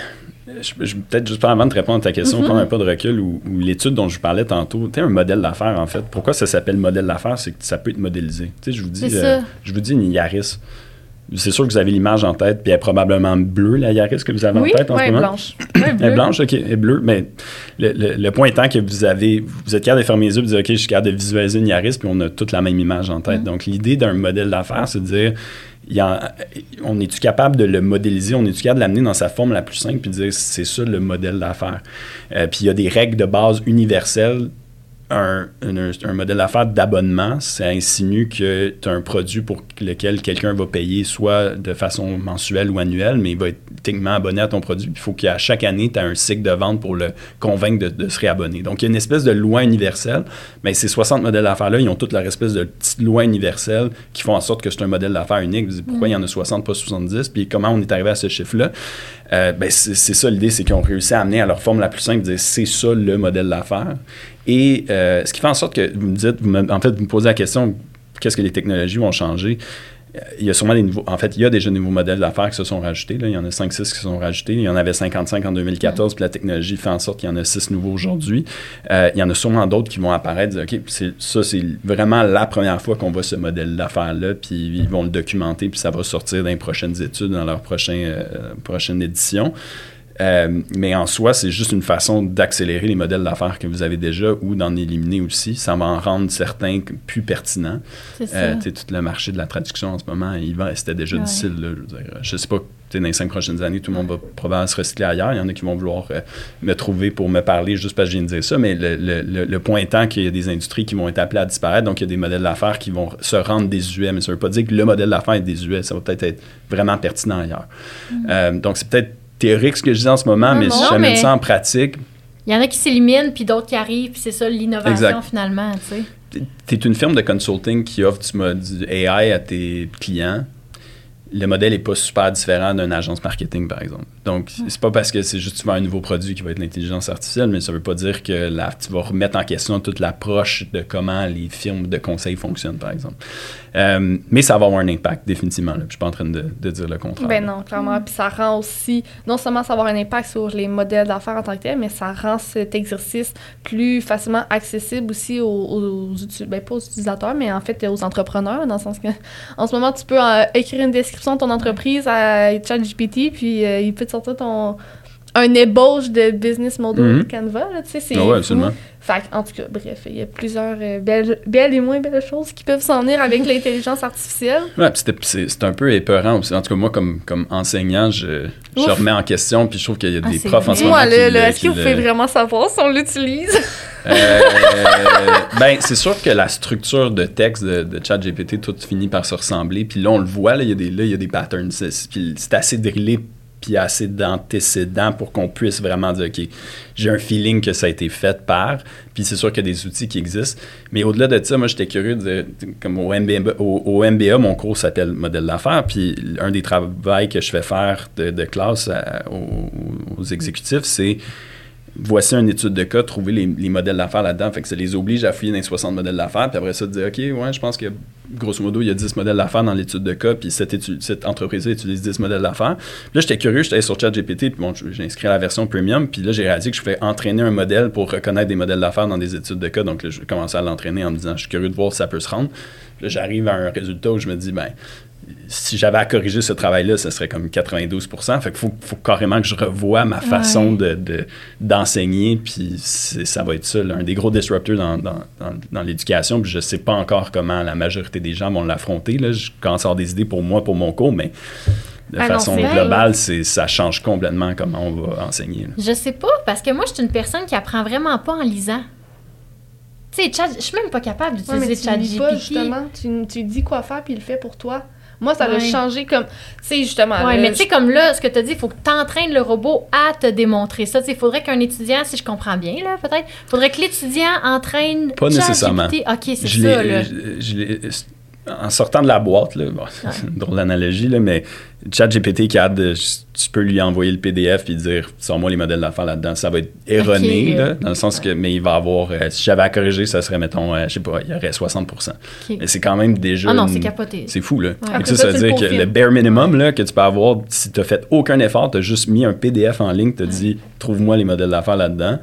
je, je peut-être juste avant de répondre à ta question,
Mhm.
prendre un pas de recul ou, ou l'étude dont je parlais tantôt. Tu sais, un modèle d'affaires, en fait. Pourquoi ça s'appelle modèle d'affaires? C'est que ça peut être modélisé. Tu sais, je vous dis, euh, je vous dis une Yaris. C'est sûr que vous avez l'image en tête, puis elle est probablement bleue, la Yaris que vous avez
oui,
en tête en
ouais,
ce moment.
blanche.
Elle est blanche, ok, elle est bleue, mais le, le- le point étant que vous avez, vous êtes capable de fermer les yeux et de dire, ok, je suis capable de visualiser une Yaris, puis on a toute la même image en
Mm.
tête. Donc, l'idée d'un modèle d'affaires, c'est de dire, il on est-tu capable de le modéliser, on est-tu capable de l'amener dans sa forme la plus simple, puis de dire, c'est ça le modèle d'affaires? Euh, puis il y a des règles de base universelles. Un, un- un modèle d'affaires d'abonnement, ça insinue que tu as un produit pour lequel quelqu'un va payer soit de façon mensuelle ou annuelle, mais il va être techniquement abonné à ton produit. Il faut qu'à chaque année, tu un cycle de vente pour le convaincre de, se réabonner. Donc, il y a une espèce de loi universelle. Mais ces 60 modèles d'affaires-là, ils ont toute leur espèce de petite loi universelle qui font en sorte que c'est un modèle d'affaires unique. Vous dites, pourquoi il y en a 60, pas 70? Puis comment on est arrivé à ce chiffre-là? Euh, ben, c'est ça l'idée, c'est qu'ils ont réussi à amener à leur forme la plus simple, c'est ça le modèle d'affaires. Et euh, ce qui fait en sorte que vous me dites, en fait, vous me posez la question, qu'est-ce que les technologies vont changer? Il y a sûrement des nouveaux. En fait, il y a déjà de nouveaux modèles d'affaires qui se sont rajoutés. Il y en a 5-6 qui se sont rajoutés. Il y en avait 55 en 2014, puis la technologie fait en sorte qu'il y en a 6 nouveaux aujourd'hui. Euh, il y en a sûrement d'autres qui vont apparaître. OK, ça, c'est vraiment la première fois qu'on voit ce modèle d'affaires-là, puis ils vont le documenter, puis ça va sortir dans les prochaines études, dans leur prochain, euh, prochaine édition. Euh, mais en soi, c'est juste une façon d'accélérer les modèles d'affaires que vous avez déjà ou d'en éliminer aussi. Ça va en rendre certains plus pertinents.
C'est.
Euh, tout le marché de la traduction en ce moment, il va, c'était déjà
Ouais.
difficile. là, je, veux dire. je sais pas, dans les cinq prochaines années, tout le monde va probablement se recycler ailleurs. Il y en a qui vont vouloir euh, me trouver pour me parler juste parce que je viens de dire ça, mais le, le- le- point étant qu'il y a des industries qui vont être appelées à disparaître, donc il y a des modèles d'affaires qui vont se rendre désuets, mais ça veut pas dire que le modèle d'affaires est désuet, ça va peut-être être vraiment pertinent ailleurs. Euh, donc c'est peut-être théorique ce que je dis en ce moment,
Non,
mais
non,
j'amène
mais-
ça en pratique,
Il y en a qui s'éliminent, puis d'autres qui arrivent, puis c'est ça l'innovation
Exact.
finalement, tu sais.
es une firme de consulting qui offre du, AI à tes clients. Le modèle n'est pas super différent d'une agence marketing, par exemple. Donc, c'est pas parce que c'est juste tu vends un nouveau produit qui va être l'intelligence artificielle, mais ça veut pas dire que tu vas remettre en question toute l'approche de comment les firmes de conseil fonctionnent, par exemple. Euh, mais ça va avoir un impact, définitivement. Là. Je suis pas en train de, de dire le contraire.
Ben non, clairement. Puis ça rend aussi, non seulement ça va avoir un impact sur les modèles d'affaires en tant que tel, mais ça rend cet exercice plus facilement accessible aussi aux, ben pas aux utilisateurs, mais en fait aux entrepreneurs, dans le sens que en ce moment, tu peux euh, écrire une description de ton entreprise à ChatGPT, puis euh, il peut te sortir ton un ébauche de business model
Mhm.
Canva, là, tu sais, c'est
Ah ouais, absolument.
Fait en tout cas, bref, il y a plusieurs euh, belles, belles et moins belles choses qui peuvent s'en venir avec l'intelligence artificielle.
Ouais, c'est un peu épeurant aussi. En tout cas, moi, comme, comme enseignant, je, je remets en question, puis je trouve qu'il y a
Ah,
des
c'est
profs en ce moment
est-ce que vous pouvez vraiment savoir si on l'utilise?
Euh, ben, c'est sûr que la structure de texte de, de ChatGPT, tout finit par se ressembler. Puis là, on le voit, là, il y a des, là, il y a des patterns. Puis c'est assez drillé puis assez d'antécédents pour qu'on puisse vraiment dire, OK, j'ai un feeling que ça a été fait par. Puis c'est sûr qu'il y a des outils qui existent. Mais au-delà de ça, moi, j'étais curieux de, comme au MBA, mon cours s'appelle Modèle d'affaires. Puis un des travaux que je fais faire de, classe aux exécutifs, c'est voici une étude de cas, trouver les, les modèles d'affaires là-dedans. Fait que ça les oblige à fouiller dans les 60 modèles d'affaires, puis après ça, dire, OK, ouais, je pense que grosso modo, il y a 10 modèles d'affaires dans l'étude de cas, puis cette, étude- cette entreprise-là utilise 10 modèles d'affaires. Puis là, j'étais curieux, j'étais sur ChatGPT, puis bon, j'ai inscrit à la version premium, puis là, j'ai réalisé que je pouvais entraîner un modèle pour reconnaître des modèles d'affaires dans des études de cas. Donc là, je commençais à l'entraîner en me disant, je suis curieux de voir si ça peut se rendre. Puis là, j'arrive à un résultat où je me dis, ben, si j'avais à corriger ce travail-là, ce serait comme 92% Fait qu'il faut, faut carrément que je revoie ma façon de, de- d'enseigner, puis ça va être ça, là, un des gros disruptors dans, dans, dans, dans l'éducation. Puis je sais pas encore comment la majorité des gens vont l'affronter. Là. Je commence à avoir des idées pour moi, pour mon cours, mais de
Ah
façon globale, c'est, ça change complètement comment on va enseigner. là.
Je sais pas, parce que moi, je suis une personne qui apprend vraiment pas en lisant. Tu sais, je suis même pas capable
Ouais, mais
d'utiliser
tu lis pas,
ChatGPT.
justement. Tu, tu dis quoi faire, puis il le fait pour toi. Moi, ça a
Ouais.
changé comme, tu sais, justement. Là,
mais tu sais, comme là, ce que tu as dit, il faut que tu entraînes le robot à te démontrer ça. Il faudrait qu'un étudiant, si je comprends bien, là, peut-être, faudrait que l'étudiant entraîne.
Pas nécessairement.
Ok, c'est ça,
l'ai-
là.
je- je l'ai- en sortant de la boîte, là, bon, c'est une drôle d'analogie, là, mais ChatGPT qui a de, tu peux lui envoyer le PDF et dire sors-moi les modèles d'affaires là-dedans. Ça va être erroné, là, dans le sens que, mais il va avoir, euh, si j'avais à corriger, ça serait, mettons, euh, je sais pas, il y aurait 60
Ok.
Mais c'est quand même déjà.
Ah non,
une-
c'est capoté.
C'est fou, là.
Ouais.
Après
ça,
ça,
veut dire que le bare minimum là, que tu peux avoir, si tu n'as fait aucun effort, tu as juste mis un PDF en ligne, tu as dit trouve-moi les modèles d'affaires là-dedans,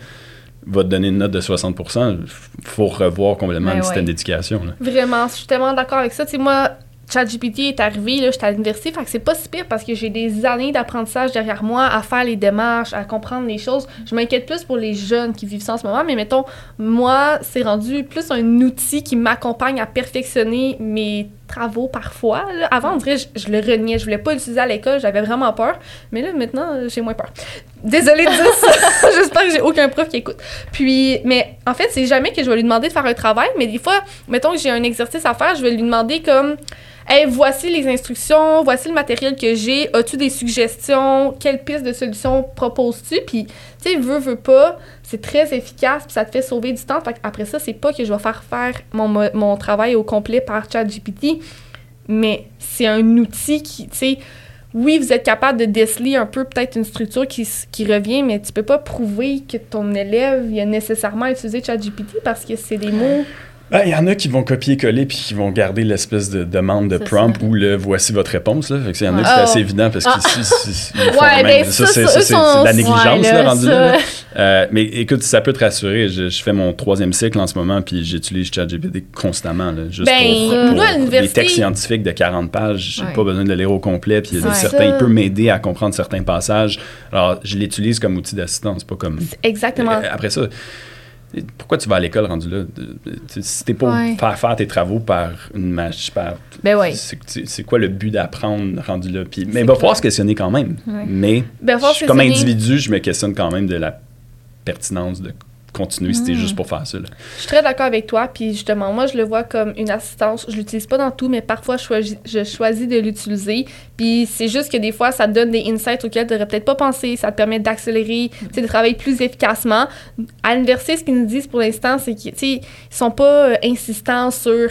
va te donner une note de 60% faut revoir complètement
Ben
le système
ouais.
d'éducation.
Vraiment, je suis tellement d'accord avec ça. Tu sais, moi, ChatGPT est arrivé, là, j'étais à l'université, fait que c'est pas si pire parce que j'ai des années d'apprentissage derrière moi à faire les démarches, à comprendre les choses. Je m'inquiète plus pour les jeunes qui vivent ça en ce moment, mais mettons, moi, c'est rendu plus un outil qui m'accompagne à perfectionner mes travaux parfois. là. Avant, on dirait, je, je le reniais, je voulais pas l'utiliser à l'école, j'avais vraiment peur, mais là, maintenant, j'ai moins peur. Désolée de dire ça, j'espère que j'ai aucun prof qui écoute. Puis, mais en fait, c'est jamais que je vais lui demander de faire un travail, mais des fois, mettons que j'ai un exercice à faire, je vais lui demander comme Hey, voici les instructions, voici le matériel que j'ai. As-tu des suggestions? Quelle piste de solution proposes-tu? Puis, tu sais, veux, veux pas, c'est très efficace, puis ça te fait sauver du temps. Fait après ça, c'est pas que je vais faire faire mon, mo- mon travail au complet par ChatGPT, mais c'est un outil qui, tu sais, oui, vous êtes capable de déceler un peu peut-être une structure qui, qui revient, mais tu peux pas prouver que ton élève il a nécessairement utilisé ChatGPT parce que c'est des mots.
Ben, Il y en a qui vont copier-coller puis qui vont garder l'espèce de demande de prompt ou le voici votre réponse. Là. Fait que il y en a
Ouais.
qui c'est
Ah.
assez évident parce
Ah.
qu'ici, c'est-
Ouais, ben,
ça,
ça, sont-
la
Ouais,
négligence
là,
là, rendu
ça.
là. là. Euh, mais écoute, ça peut te rassurer. Je, je fais mon troisième cycle en ce moment puis j'utilise ChatGPT constamment. Là, juste
Ben,
pour, des
l'université-
textes scientifiques de 40 pages. J'ai
Ouais.
pas besoin de le lire au complet. Puis il certains, il peut m'aider à comprendre certains passages. Alors, je l'utilise comme outil d'assistance, pas comme...
Exactement.
Euh, Après ça, pourquoi tu vas à l'école rendu là? Si t'es pas
Ouais.
faire faire tes travaux par une machine, par...
Ben ouais.
C'est quoi le but d'apprendre rendu là? Puis, mais il va falloir se questionner quand même.
Ouais.
Mais
Ben,
je- comme individu, je me questionne quand même de la pertinence de continuer si
Mm.
c'était juste pour faire ça. là.
Je suis très d'accord avec toi, puis justement, moi, je le vois comme une assistance. Je l'utilise pas dans tout, mais parfois, je choisis, je choisis de l'utiliser. Puis c'est juste que des fois, ça te donne des insights auxquels tu n'aurais peut-être pas pensé. Ça te permet d'accélérer, sais, de travailler plus efficacement. À l'université, ce qu'ils nous disent pour l'instant, c'est qu'ils ils sont pas euh, insistants sur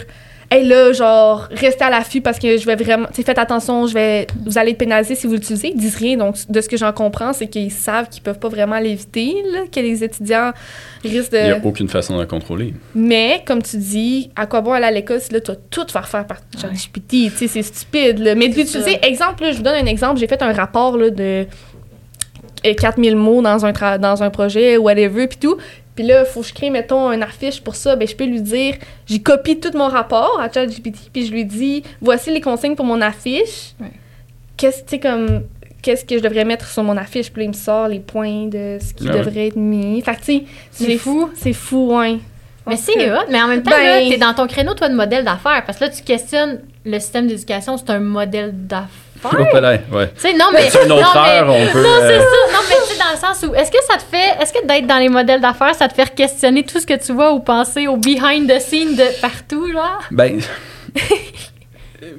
Hey là, genre, restez à l'affût parce que je vais vraiment. Tu sais, faites attention, je vais, vous allez être pénalisé si vous l'utilisez. Ils disent rien. Donc, de ce que j'en comprends, c'est qu'ils savent qu'ils peuvent pas vraiment l'éviter, là, que les étudiants risquent de.
Il n'y a aucune façon de le contrôler.
Mais, comme tu dis, à quoi bon aller à l'école si là, tu vas tout faire faire par ChatGPT? Tu sais, c'est stupide. Là. Mais de l'utiliser, exemple, là, je vous donne un exemple. J'ai fait un rapport là, de euh, 4000 mots dans un, tra- dans un projet, whatever, puis tout. Puis là, il faut que je crée, mettons, une affiche pour ça. Ben, je peux lui dire, j'ai copié tout mon rapport à ChatGPT, puis je lui dis, voici les consignes pour mon affiche.
Ouais.
Qu'est-ce, tu sais, comme, qu'est-ce que je devrais mettre sur mon affiche? Puis là, il me sort les points de ce qui
Ah ouais.
devrait être mis. Fait que, tu sais,
C'est fou.
C'est fou, ouais.
Mais c'est hot, mais en même temps,
Ben-
là, t'es dans ton créneau, toi, de modèle d'affaires. Parce que là, tu questionnes le système d'éducation, c'est un modèle d'affaires.
Peut-être, ouais.
Tu sais, non, mais.
C'est une autre
non, mais-
on peut.
Non, c'est ça. Non, mais tu le sens où, est-ce que ça te fait, est-ce que d'être dans les modèles d'affaires, ça te fait questionner tout ce que tu vois ou penser au behind the scene de partout, genre?
Ben,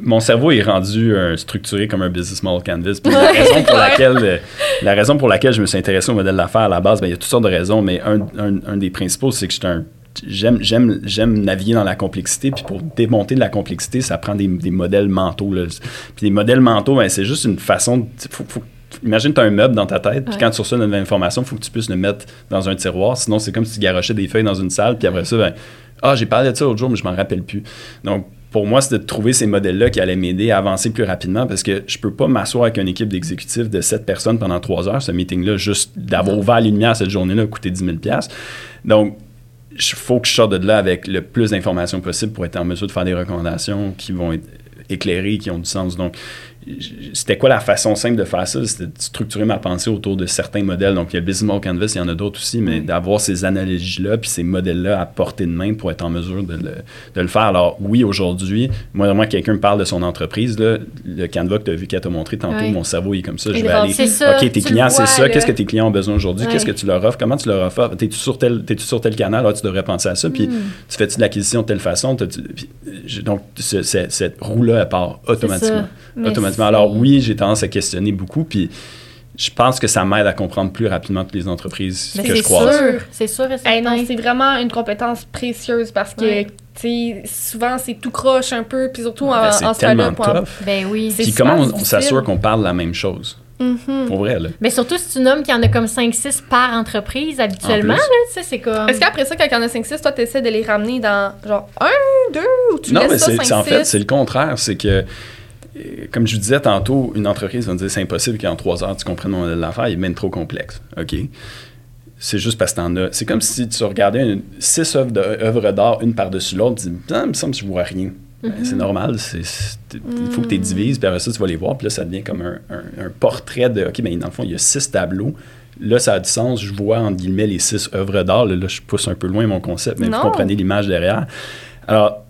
mon cerveau est rendu euh, structuré comme un business model canvas. Puis la, raison pour laquelle, euh, la raison pour laquelle je me suis intéressé au modèle d'affaires à la base, ben, il y a toutes sortes de raisons, mais un, un- un des principaux, c'est que J'aime, j'aime, j'aime naviguer dans la complexité, puis pour démonter de la complexité, ça prend des, des modèles mentaux. Là. Puis les modèles mentaux, ben, c'est juste une façon. de- faut, faut- imagine tu as un meuble dans ta tête, puis quand tu reçois une information, il faut que tu puisses le mettre dans un tiroir. Sinon, c'est comme si tu garochais des feuilles dans une salle, puis après ça, ben, ah, j'ai parlé de ça l'autre jour, mais je m'en rappelle plus. Donc, pour moi, c'était de trouver ces modèles-là qui allaient m'aider à avancer plus rapidement parce que je peux pas m'asseoir avec une équipe d'exécutifs de 7 personnes pendant 3 heures. Ce meeting-là, juste d'avoir ouvert les lumières cette journée-là, a coûté 10 000 Donc, il faut que je sorte de là avec le plus d'informations possible pour être en mesure de faire des recommandations qui vont être éclairées, qui ont du sens. Donc, c'était quoi la façon simple de faire ça? C'était de structurer ma pensée autour de certains modèles. Donc, il y a le Business Model Canvas, il y en a d'autres aussi, mais d'avoir ces analogies-là, puis ces modèles-là à portée de main pour être en mesure de le, de le faire. Alors, oui, aujourd'hui, moi, vraiment, quelqu'un me parle de son entreprise, là, le Canva que tu as vu qu'elle t'a montré tantôt, mon cerveau il est comme ça. Je vais aller.
Ça,
OK, tes clients, c'est ça. Qu'est-ce que tes clients ont besoin aujourd'hui? Qu'est-ce que tu leur offres? Comment tu leur offres? T'es-tu sur tel, sur tel canal? Ah, tu devrais penser à ça. Puis,
Hmm.
tu fais-tu de l'acquisition de telle façon? Puis, donc, ce- ce- cette roue-là, elle part automatiquement.
Mais
automatiquement.
c'est-
Alors oui, j'ai tendance à questionner beaucoup, puis je pense que ça m'aide à comprendre plus rapidement toutes les entreprises
Mais
que
c'est
je croise.
sûr, c'est sûr et
Hey, non,
certain.
c'est vraiment une compétence précieuse parce que,
Ouais.
souvent, c'est tout croche un peu, puis surtout en,
Ben, c'est
en
tellement
ou en-
tough.
Ben oui.
C'est
Puis comment on, s'assure qu'on parle la même chose?
Mhm.
Pour vrai, là.
Mais surtout si tu nommes qu'il y en a comme 5-6 par entreprise habituellement,
En
là, tu sais, c'est comme.
Est-ce qu'après ça, quand il y en a 5-6, toi, tu essaies de les ramener dans genre 1, 2 ou tu
non,
laisses
mais
ça
c'est,
5,
c'est- en
6?
fait, c'est le contraire. C'est que, euh, comme je vous disais tantôt, une entreprise va me dire c'est impossible qu'en trois heures, tu comprennes mon modèle d'affaires, il est même trop complexe. OK? C'est juste parce que t'en as. C'est comme si tu regardais une- six œuvres, d'art, une par-dessus l'autre, tu dis, ah, il me semble que je vois rien. Ben, C'est normal. c'est- c'est- Il faut que tu les divises, puis après ça, tu vas les voir, puis là, ça devient comme un, un- un portrait de. OK, mais dans le fond, il y a six tableaux. Là, ça a du sens. Je vois, entre guillemets, les six œuvres d'art. Là, là, je pousse un peu loin mon concept, mais
Non.
vous comprenez l'image derrière. Alors,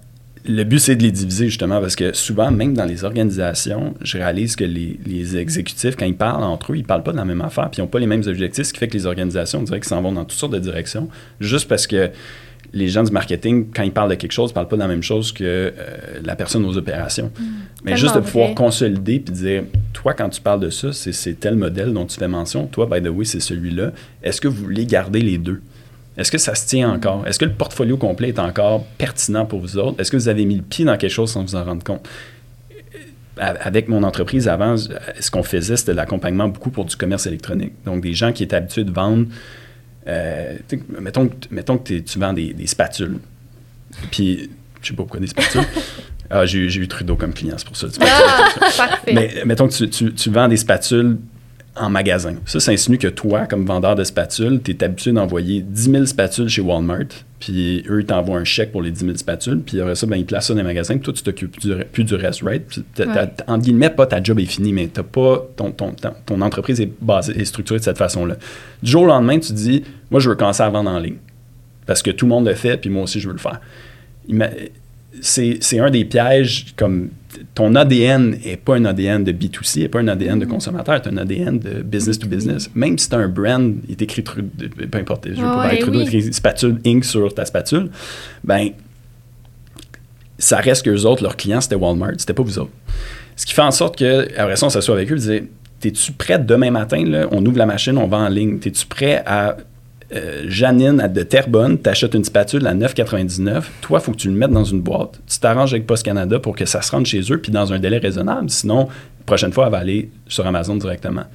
le but, c'est de les diviser, justement, parce que souvent, même dans les organisations, je réalise que les, les exécutifs, quand ils parlent entre eux, ils parlent pas de la même affaire, puis ils n'ont pas les mêmes objectifs, ce qui fait que les organisations, on dirait qu'ils s'en vont dans toutes sortes de directions, juste parce que les gens du marketing, quand ils parlent de quelque chose, ne parlent pas de la même chose que euh, la personne aux opérations. Mais
Tellement
juste de pouvoir
vrai.
consolider puis dire, toi, quand tu parles de ça, c'est tel modèle dont tu fais mention. Toi, by the way, c'est celui-là. Est-ce que vous voulez garder les deux? Est-ce que ça se tient encore? Est-ce que le portfolio complet est encore pertinent pour vous autres? Est-ce que vous avez mis le pied dans quelque chose sans vous en rendre compte? A- Avec mon entreprise avant, ce qu'on faisait, c'était de l'accompagnement beaucoup pour du commerce électronique. Donc, des gens qui étaient habitués de vendre, euh, mettons, que- mettons que t'es- tu vends des, des spatules. Puis, je sais pas pourquoi des spatules. Ah, j'ai eu- Trudeau comme client, c'est pour ça.
Ah, parfait.
Mais mettons que tu, tu- tu vends des spatules en magasin. Ça, ça insinue que toi, comme vendeur de spatules, tu es habitué d'envoyer 10 000 spatules chez Walmart, puis eux, ils t'envoient un chèque pour les 10 000 spatules, puis après ça, ben, ils placent ça dans les magasins, puis toi, tu t'occupes plus du reste, right? Puis t'as- t'as-
Ouais.
entre guillemets, pas ta job est finie, mais t'as pas, ton, ton, ton, ton entreprise est basée, est structurée de cette façon-là. Du jour au lendemain, tu dis, moi, je veux commencer à vendre en ligne, parce que tout le monde le fait, puis moi aussi, je veux le faire. C'est un des pièges comme ton ADN n'est pas un ADN de B2C, n'est pas un ADN de consommateur, c'est un ADN de business to business. Même si tu as un brand, il est écrit Trudeau, peu importe, je veux pas
Ouais,
parler de Trudeau,
oui.
il est écrit spatule Inc. sur ta spatule, ben ça reste qu'eux autres, leurs clients, c'était Walmart, c'était pas vous autres. Ce qui fait en sorte que, après ça, on s'assoit avec eux et disait T'es-tu prêt demain matin, là, on ouvre la machine, on va en ligne, t'es-tu prêt à euh, Janine à de Terrebonne, t'achètes une spatule à 9,99. Toi, il faut que tu le mettes dans une boîte. Tu t'arranges avec Post Canada pour que ça se rende chez eux, puis dans un délai raisonnable. Sinon, la prochaine fois, elle va aller sur Amazon directement.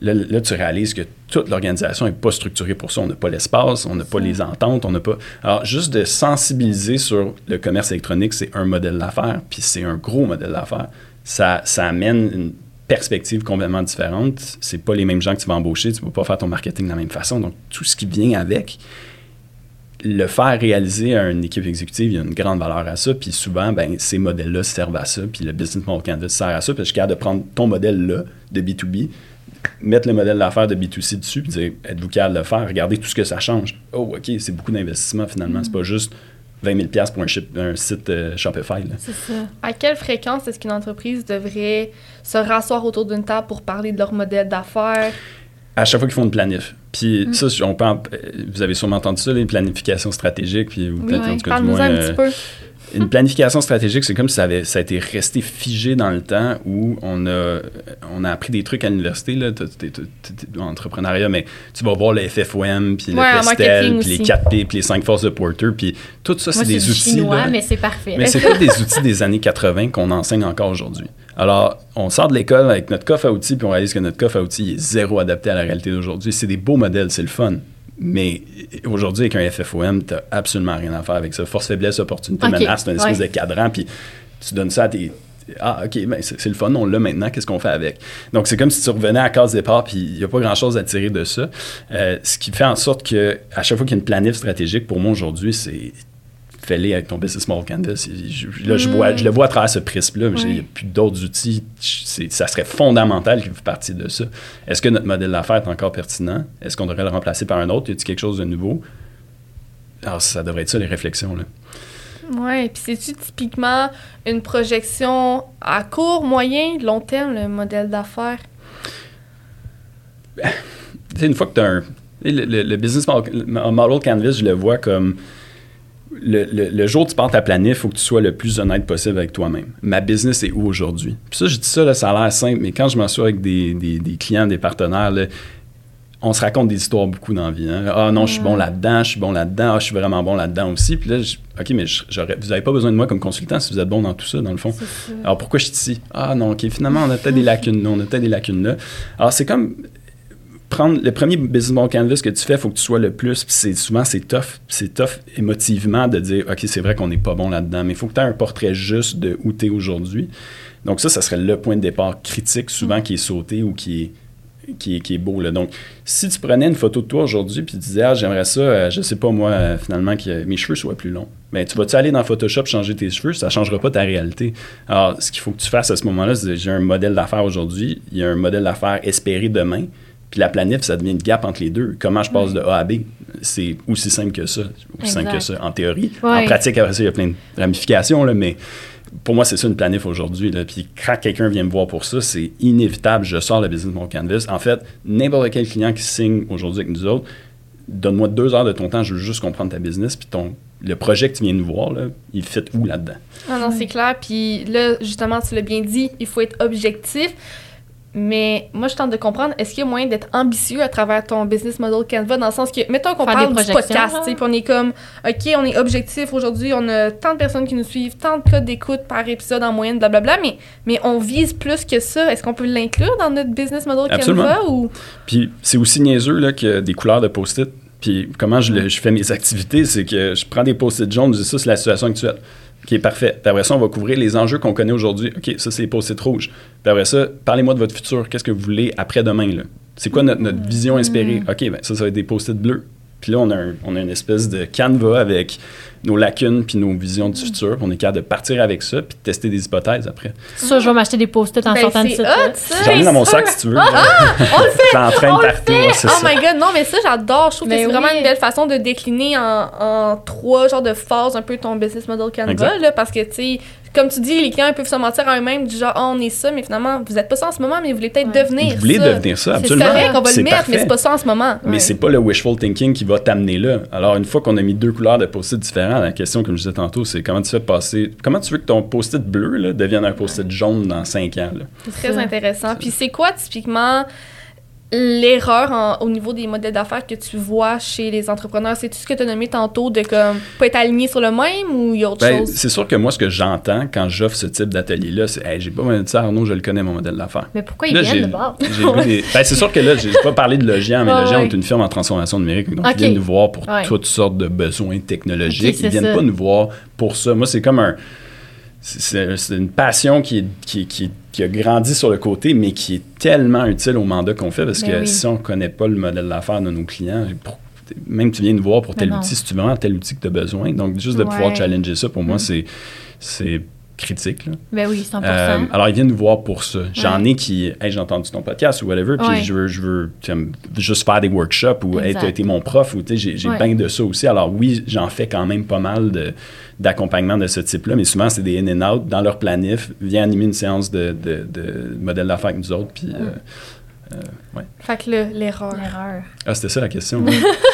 Là, tu réalises que toute l'organisation n'est pas structurée pour ça. On n'a pas l'espace, on n'a pas les ententes, on n'a pas. Alors, juste de sensibiliser sur le commerce électronique, c'est un modèle d'affaires, puis c'est un gros modèle d'affaires. Ça, ça amène une perspective complètement différente. C'est pas les mêmes gens que tu vas embaucher, tu ne peux pas faire ton marketing de la même façon. Donc, tout ce qui vient avec, le faire réaliser à une équipe exécutive, il y a une grande valeur à ça. Puis souvent, ben, ces modèles-là servent à ça. Puis le Business Model Canvas sert à ça. Puis je suis capable de prendre ton modèle-là de B2B, mettre le modèle d'affaires de B2C dessus, puis dire êtes-vous capable de le faire? Regardez tout ce que ça change. Oh, OK, c'est beaucoup d'investissement finalement. C'est pas juste 20 000 pour un, ship- un site euh, Shopify.
C'est ça.
À quelle fréquence est-ce qu'une entreprise devrait se rasseoir autour d'une table pour parler de leur modèle d'affaires?
À chaque fois qu'ils font une planif. Puis ça, on peut en- euh, vous avez sûrement entendu ça, les planifications stratégiques. Puis, ou
Oui,
peut-être, en tout cas, du moins,
un
euh,
petit peu.
Une planification stratégique, c'est comme si ça, avait, ça a été resté figé dans le temps où on a, on a appris des trucs à l'université, là, l'entrepreneuriat, mais tu vas voir le FFOM, puis le
Ouais, en
PESTEL, puis les
aussi.
4P, puis les 5 forces de Porter, puis tout ça, c'est des outils.
chinois,
là.
mais c'est parfait.
Mais c'est pas des outils des années 80 qu'on enseigne encore aujourd'hui. Alors, on sort de l'école avec notre coffre à outils, puis on réalise que notre coffre à outils est zéro adapté à la réalité d'aujourd'hui. C'est des beaux modèles, c'est le fun. Mais aujourd'hui, avec un FFOM, tu absolument rien à faire avec ça. Force, faiblesse, opportunité,
Ok,
menace, c'est une espèce
ouais.
de cadran, puis tu donnes ça à tes. Ah, OK, ben c'est c'est le fun, on l'a maintenant, qu'est-ce qu'on fait avec? Donc, c'est comme si tu revenais à la case départ, puis il n'y a pas grand-chose à tirer de ça. Euh, ce qui fait en sorte que à chaque fois qu'il y a une planif stratégique, pour moi aujourd'hui, c'est fais-les avec ton business model canvas. Je, là, je, vois, je le vois à travers ce prisme-là, mais il n'y a plus d'autres outils. Ça serait fondamental qu'il fasse partie de ça. Est-ce que notre modèle d'affaires est encore pertinent? Est-ce qu'on devrait le remplacer par un autre? Y a-t-il quelque chose de nouveau? Alors, ça devrait être ça, les réflexions. Là.
Oui, puis c'est-tu typiquement une projection à court, moyen, long terme, le modèle d'affaires?
Ben, une fois que tu as un. Le, business model canvas, je le vois comme le, jour où tu pars ta planif, il faut que tu sois le plus honnête possible avec toi-même. Ma business est où aujourd'hui? Puis ça, je dis ça, ça a l'air simple, mais quand je m'assois avec des, clients, des partenaires, on se raconte des histoires beaucoup dans la vie. Hein. Ah non, je suis bon là-dedans, je suis bon là-dedans, ah, je suis vraiment bon là-dedans aussi. Puis là, OK, mais vous n'avez pas besoin de moi comme consultant si vous êtes bon dans tout ça, dans le fond. Alors pourquoi je suis ici? Ah non, OK, finalement, on a peut-être des lacunes on a peut-être des lacunes là. Alors c'est comme prendre le premier business model canvas que tu fais, il faut que tu sois le plus. c'est souvent c'est tough, c'est tough émotivement de dire OK, c'est vrai qu'on n'est pas bon là-dedans, mais il faut que tu aies un portrait juste de où tu es aujourd'hui. Donc ça, ça serait le point de départ critique souvent mm. qui est sauté ou qui est qui est, beau. Là. Donc, si tu prenais une photo de toi aujourd'hui puis tu disais, ah, j'aimerais ça, euh, je sais pas moi, euh, finalement, que mes cheveux soient plus longs. Mais tu vas-tu aller dans Photoshop changer tes cheveux? Ça changera pas ta réalité. Alors, ce qu'il faut que tu fasses à ce moment-là, c'est j'ai un modèle d'affaires aujourd'hui, il y a un modèle d'affaires espéré demain. Puis la planif, ça devient une gap entre les deux. Comment je passe de A à B? C'est aussi simple que ça. Aussi simple que ça, en théorie. En pratique, après ça, il y a plein de ramifications, là, mais pour moi, c'est ça une planif aujourd'hui. Puis quand quelqu'un vient me voir pour ça, c'est inévitable. Je sors le business de mon canvas. En fait, n'importe quel client qui signe aujourd'hui avec nous autres, donne-moi deux heures de ton temps, je veux juste comprendre ta business. Puis ton, le projet que tu viens nous voir, là, il fit où là-dedans?
Ah non, c'est clair. Puis là, justement, tu l'as bien dit, il faut être objectif. Mais moi, je tente de comprendre, est-ce qu'il y a moyen d'être ambitieux à travers ton business model Canva, dans le sens que, mettons qu'on parle du podcast, puis on est comme, OK, on est objectif aujourd'hui, on a tant de personnes qui nous suivent, tant de codes d'écoute par épisode en moyenne, blablabla, mais, mais on vise plus que ça. Est-ce qu'on peut l'inclure dans notre business model Canva? Ou...
Puis c'est aussi niaiseux là, que des couleurs de post-it. Puis comment je, je, fais mes activités, c'est que je prends des post-it jaunes, je dis ça, c'est la situation actuelle. OK, parfait. Puis après ça, on va couvrir les enjeux qu'on connaît aujourd'hui. OK, ça, c'est les post-it rouges. Puis après ça, parlez-moi de votre futur. Qu'est-ce que vous voulez après-demain? C'est quoi notre, notre, vision espérée? Mm. OK, ben ça, ça va être des post-it bleus. Puis là, on a, on a une espèce de canevas avec nos lacunes puis nos visions du futur. On est capable de partir avec ça puis de tester des hypothèses après.
Ça, je vais m'acheter des post-it en ben, sortant de site.
J'en ai dans mon sac si tu veux.
Ah, on le fait!
J'entraîne partout.
oh my god, non, mais ça, j'adore. Je trouve que c'est vraiment une belle façon de décliner en, en, trois genres de phases un peu ton business model Canva. Là, parce que, tu sais, comme tu dis, les clients peuvent se mentir à eux-mêmes du genre, oh, on est ça, mais finalement, vous n'êtes pas ça en ce moment, mais vous voulez peut-être devenir
vous voulez devenir ça, absolument.
C'est vrai qu'on va le mettre, mais c'est pas ça en ce moment.
Mais c'est pas le wishful thinking qui va t'amener là. Alors, une fois qu'on a mis deux couleurs de post-it différents, la question, comme je disais tantôt, c'est comment tu fais passer, comment tu veux que ton post-it bleu là, devienne un post-it jaune dans cinq ans.
C'est très intéressant. Puis c'est quoi typiquement l'erreur au niveau des modèles d'affaires que tu vois chez les entrepreneurs? C'est tout ce que tu as nommé tantôt de comme pas être aligné sur le même ou il y a autre ben, chose?
C'est sûr que moi, ce que j'entends quand j'offre ce type d'atelier-là, c'est hey, j'ai pas besoin de ça, Arnaud, je le connais, mon modèle d'affaires.
Mais pourquoi ils viennent de bord?
ben, c'est sûr que là, j'ai pas parlé de Logien, mais Logien est une firme en transformation numérique. Donc, ils viennent nous voir pour toutes sortes de besoins technologiques. ils viennent pas nous voir pour ça. Moi, c'est comme un c'est une passion qui, qui, qui, qui, a grandi sur le côté, mais qui est tellement utile au mandat qu'on fait parce ben que si on ne connaît pas le modèle d'affaires de nos clients, même tu viens nous voir pour tel ben outil, si tu vraiment tel outil que tu as besoin. Donc, juste de pouvoir challenger ça, pour moi, mm. c'est critique. Là.
Ben oui, 100%. Euh,
alors, ils viennent nous voir pour ça. J'en ai qui, hey, j'ai entendu ton podcast ou whatever, puis je veux, je veux juste faire des workshops ou, hey, tu été mon prof, ou j'ai j'ai bien de ça aussi. Alors, oui, j'en fais quand même pas mal d'accompagnement de, ce type-là, mais souvent, c'est des in and out dans leur planif. Viens animer une séance de, de, de modèle d'affaires avec nous autres, puis. Euh, euh, ouais.
Fait que l'erreur.
L'erreur.
Ah, c'était ça la question.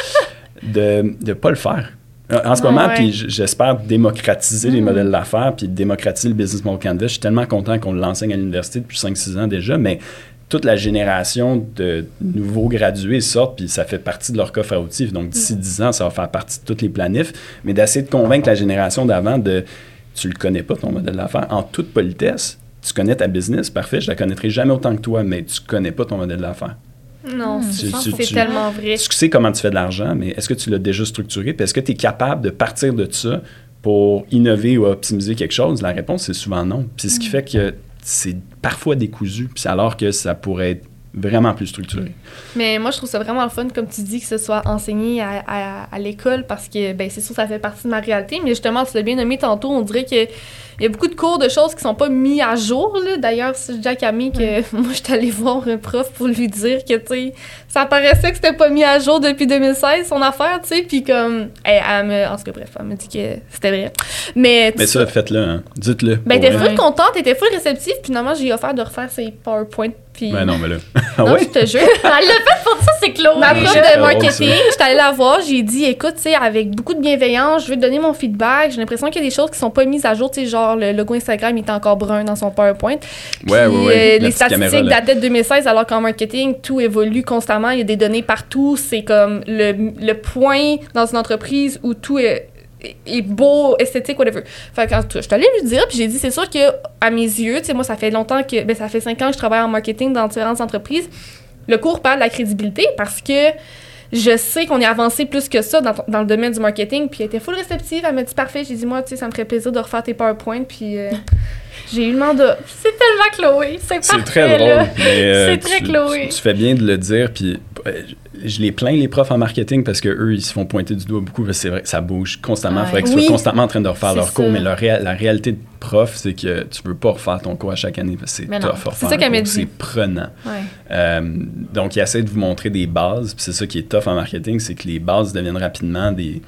de ne pas le faire. En ce moment, puis j'espère démocratiser les mm. modèles d'affaires, puis démocratiser le business model canvas. Je suis tellement content qu'on l'enseigne à l'université depuis 5-6 ans déjà, mais toute la génération de nouveaux gradués sortent, puis ça fait partie de leur coffre à outils. Donc, d'ici 10 mm. ans, ça va faire partie de toutes les planifs. Mais d'essayer de convaincre la génération d'avant de tu le connais pas, ton modèle d'affaires, en toute politesse. Tu connais ta business, parfait, je la connaîtrai jamais autant que toi, mais tu connais pas ton modèle d'affaires.
Non, hmm. c'est tellement vrai.
Tu sais comment tu fais de l'argent, mais est-ce que tu l'as déjà structuré? Puis est-ce que tu es capable de partir de ça pour innover ou optimiser quelque chose? La réponse, c'est souvent non. Puis ce qui hmm. fait que c'est parfois décousu, puis alors que ça pourrait être vraiment plus structuré.
Mais moi, je trouve ça vraiment le fun, comme tu dis, que ce soit enseigné à, à, à l'école parce que, ben, c'est sûr, ça fait partie de ma réalité. Mais justement, tu l'as bien nommé tantôt, on dirait que il y a beaucoup de cours de choses qui sont pas mis à jour. Là. D'ailleurs, dis à Camille que moi, je suis allée voir un prof pour lui dire que, tu sais, ça paraissait que c'était pas mis à jour depuis 2016, son affaire, tu sais. Puis comme, elle, elle me, en tout cas, bref, elle me dit que c'était vrai. Mais,
Mais ça, faites-le, hein. dites-le.
ben, t'es full contente, t'étais full réceptive, puis finalement, j'ai offert de refaire ses PowerPoint. Puis...
Ben non, mais là. Ah
Non,
ouais?
je te jure.
Elle l'a fait pour ça, c'est Chloé.
Ma prof de
drôle,
marketing,
ça.
j'étais allée la voir, j'ai dit écoute, tu sais, avec beaucoup de bienveillance, je veux te donner mon feedback. J'ai l'impression qu'il y a des choses qui sont pas mises à jour, tu sais, genre le logo Instagram il est encore brun dans son PowerPoint. Puis,
Ouais, ouais, ouais.
euh, les statistiques dataient de 2016, alors qu'en marketing, tout évolue constamment. Il y a des données partout. C'est comme le, le point dans une entreprise où tout est est beau, esthétique, whatever. Fait que, en tout cas, je suis allée lui dire, puis j'ai dit, c'est sûr que à mes yeux, tu sais, moi, ça fait longtemps que, ben, ça fait cinq ans que je travaille en marketing dans différentes entreprises. Le cours parle de la crédibilité parce que je sais qu'on est avancé plus que ça dans, dans le domaine du marketing. Puis elle était full réceptive. Elle m'a dit parfait. J'ai dit moi, tu sais, ça me ferait plaisir de refaire tes PowerPoint. Puis euh, j'ai eu le mandat.
C'est tellement Chloé. C'est
C'est
parfait,
très drôle.
là.
mais, euh,
C'est très
tu-
Chloé.
Tu, tu fais bien de le dire, puis euh, je les plains, les profs en marketing, parce que eux ils se font pointer du doigt beaucoup, parce que c'est vrai que ça bouge constamment. Il
Ouais.
faudrait qu'ils
Oui.
soient constamment en train de refaire leur cours, mais réa- la réalité de prof, c'est que tu veux pas refaire ton cours à chaque année, parce que c'est tough
C'est ça qu'elle.
C'est prenant.
Ouais.
Euh, donc, ils essaient de vous montrer des bases, puis c'est ça qui est tough en marketing, c'est que les bases deviennent rapidement des,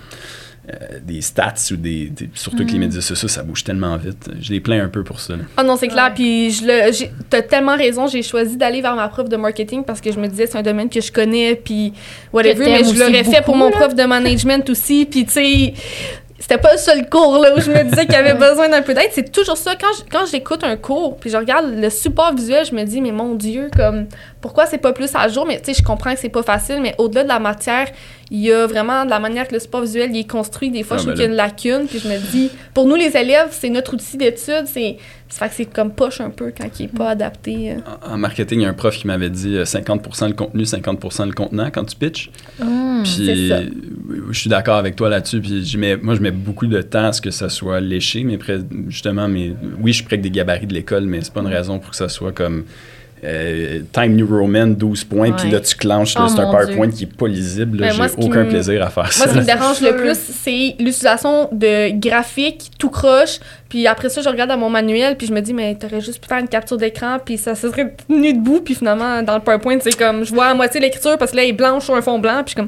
euh, des stats ou des, des- Surtout
Mm.
que les médias sociaux, ça bouge tellement vite. Je les plains un peu pour ça.
Ah non, c'est clair.
Ouais.
Puis je le, t'as tellement raison. J'ai choisi d'aller vers ma prof de marketing parce que je me disais c'est un domaine que je connais. Puis whatever. Mais je l'aurais fait pour mon
là.
prof de management aussi. Puis tu sais. C'était pas le seul cours là, où je me disais qu'il y avait besoin d'un peu d'aide. C'est toujours ça. Quand je- quand j'écoute un cours, puis je regarde le support visuel, je me dis, mais mon Dieu, comme pourquoi c'est pas plus à jour? Mais tu sais, je comprends que c'est pas facile, mais au-delà de la matière, il y a vraiment de la manière que le support visuel il est construit. Des fois,
Ah,
je
ben
trouve qu'il y a une lacune, puis je me dis, pour nous les élèves, c'est notre outil d'étude. C'est ça fait que c'est comme poche un peu quand il est pas adapté. euh.
En en marketing, il y a un prof qui m'avait dit euh, 50% le contenu, 50% le contenant quand tu pitches.
Hum.
Puis
ça.
euh, je suis d'accord avec toi là-dessus. Puis mets- moi, je mets beaucoup de temps à ce que ça soit léché. Mais justement, mais, oui, je suis près des gabarits de l'école, mais c'est pas une raison pour que ça soit comme euh, Time New Roman, 12 points. Puis là, tu clenches.
Oh,
c'est un PowerPoint
Dieu.
qui est pas lisible.
Ben, moi,
J'ai aucun
me-
plaisir à faire
Moi,
ça.
ce qui me dérange le plus, c'est l'utilisation de graphiques tout croche. Puis après ça, je regarde dans mon manuel, puis je me dis, mais t'aurais juste pu faire une capture d'écran, puis ça se serait tenu debout. Puis finalement, dans le PowerPoint, c'est comme, je vois à moitié l'écriture parce que là, elle est blanche sur un fond blanc, puis je suis comme,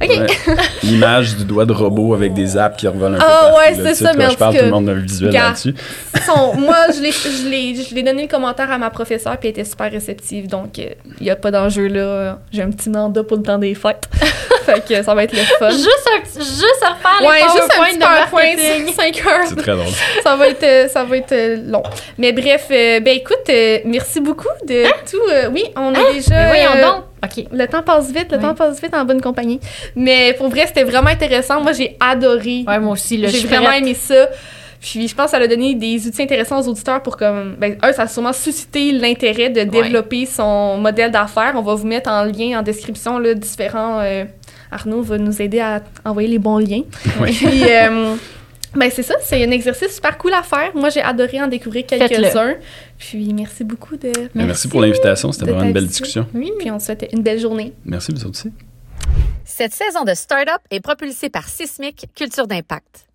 OK.
Ouais. L'image du doigt de robot avec des apps qui revolent un peu
Ah, ouais, c'est ça, mais
je parle,
tout
tout le monde a un visuel là-dessus.
Moi, je l'ai, je, l'ai, je l'ai donné le commentaire à ma professeure, puis elle était super réceptive. Donc, il n'y a pas d'enjeu là. J'ai un petit nanda pour le temps des fêtes. fait que ça va être le fun.
Juste, un petit- juste à refaire les
ouais, juste un
PowerPoints
petit
de
PowerPoint,
marketing.
5 heures.
C'est très drôle.
ça va être euh, ça va être euh, long. Mais bref, euh, ben écoute, euh, merci beaucoup de tout. euh, oui, on a déjà.
Mais voyons
euh,
donc. OK.
Le temps passe vite, le
Oui.
temps passe vite en bonne compagnie. Mais pour vrai, c'était vraiment intéressant. Moi, j'ai adoré.
Ouais, moi aussi,
j'ai vraiment
prête.
aimé ça. Puis je pense que ça a donné des outils intéressants aux auditeurs pour comme ben un ça a sûrement suscité l'intérêt de développer son modèle d'affaires. On va vous mettre en lien en description là différents euh, Arnaud va nous aider à envoyer les bons liens.
Oui.
Puis euh, ben c'est ça, c'est un exercice super cool à faire. Moi j'ai adoré en découvrir quelques-uns. Puis merci beaucoup de
Mais Merci pour l'invitation. C'était vraiment une belle discussion.
Oui.
puis on te souhaite une belle journée.
Merci, vous aussi.
Cette saison de Startup est propulsée par Sismic Culture d'Impact.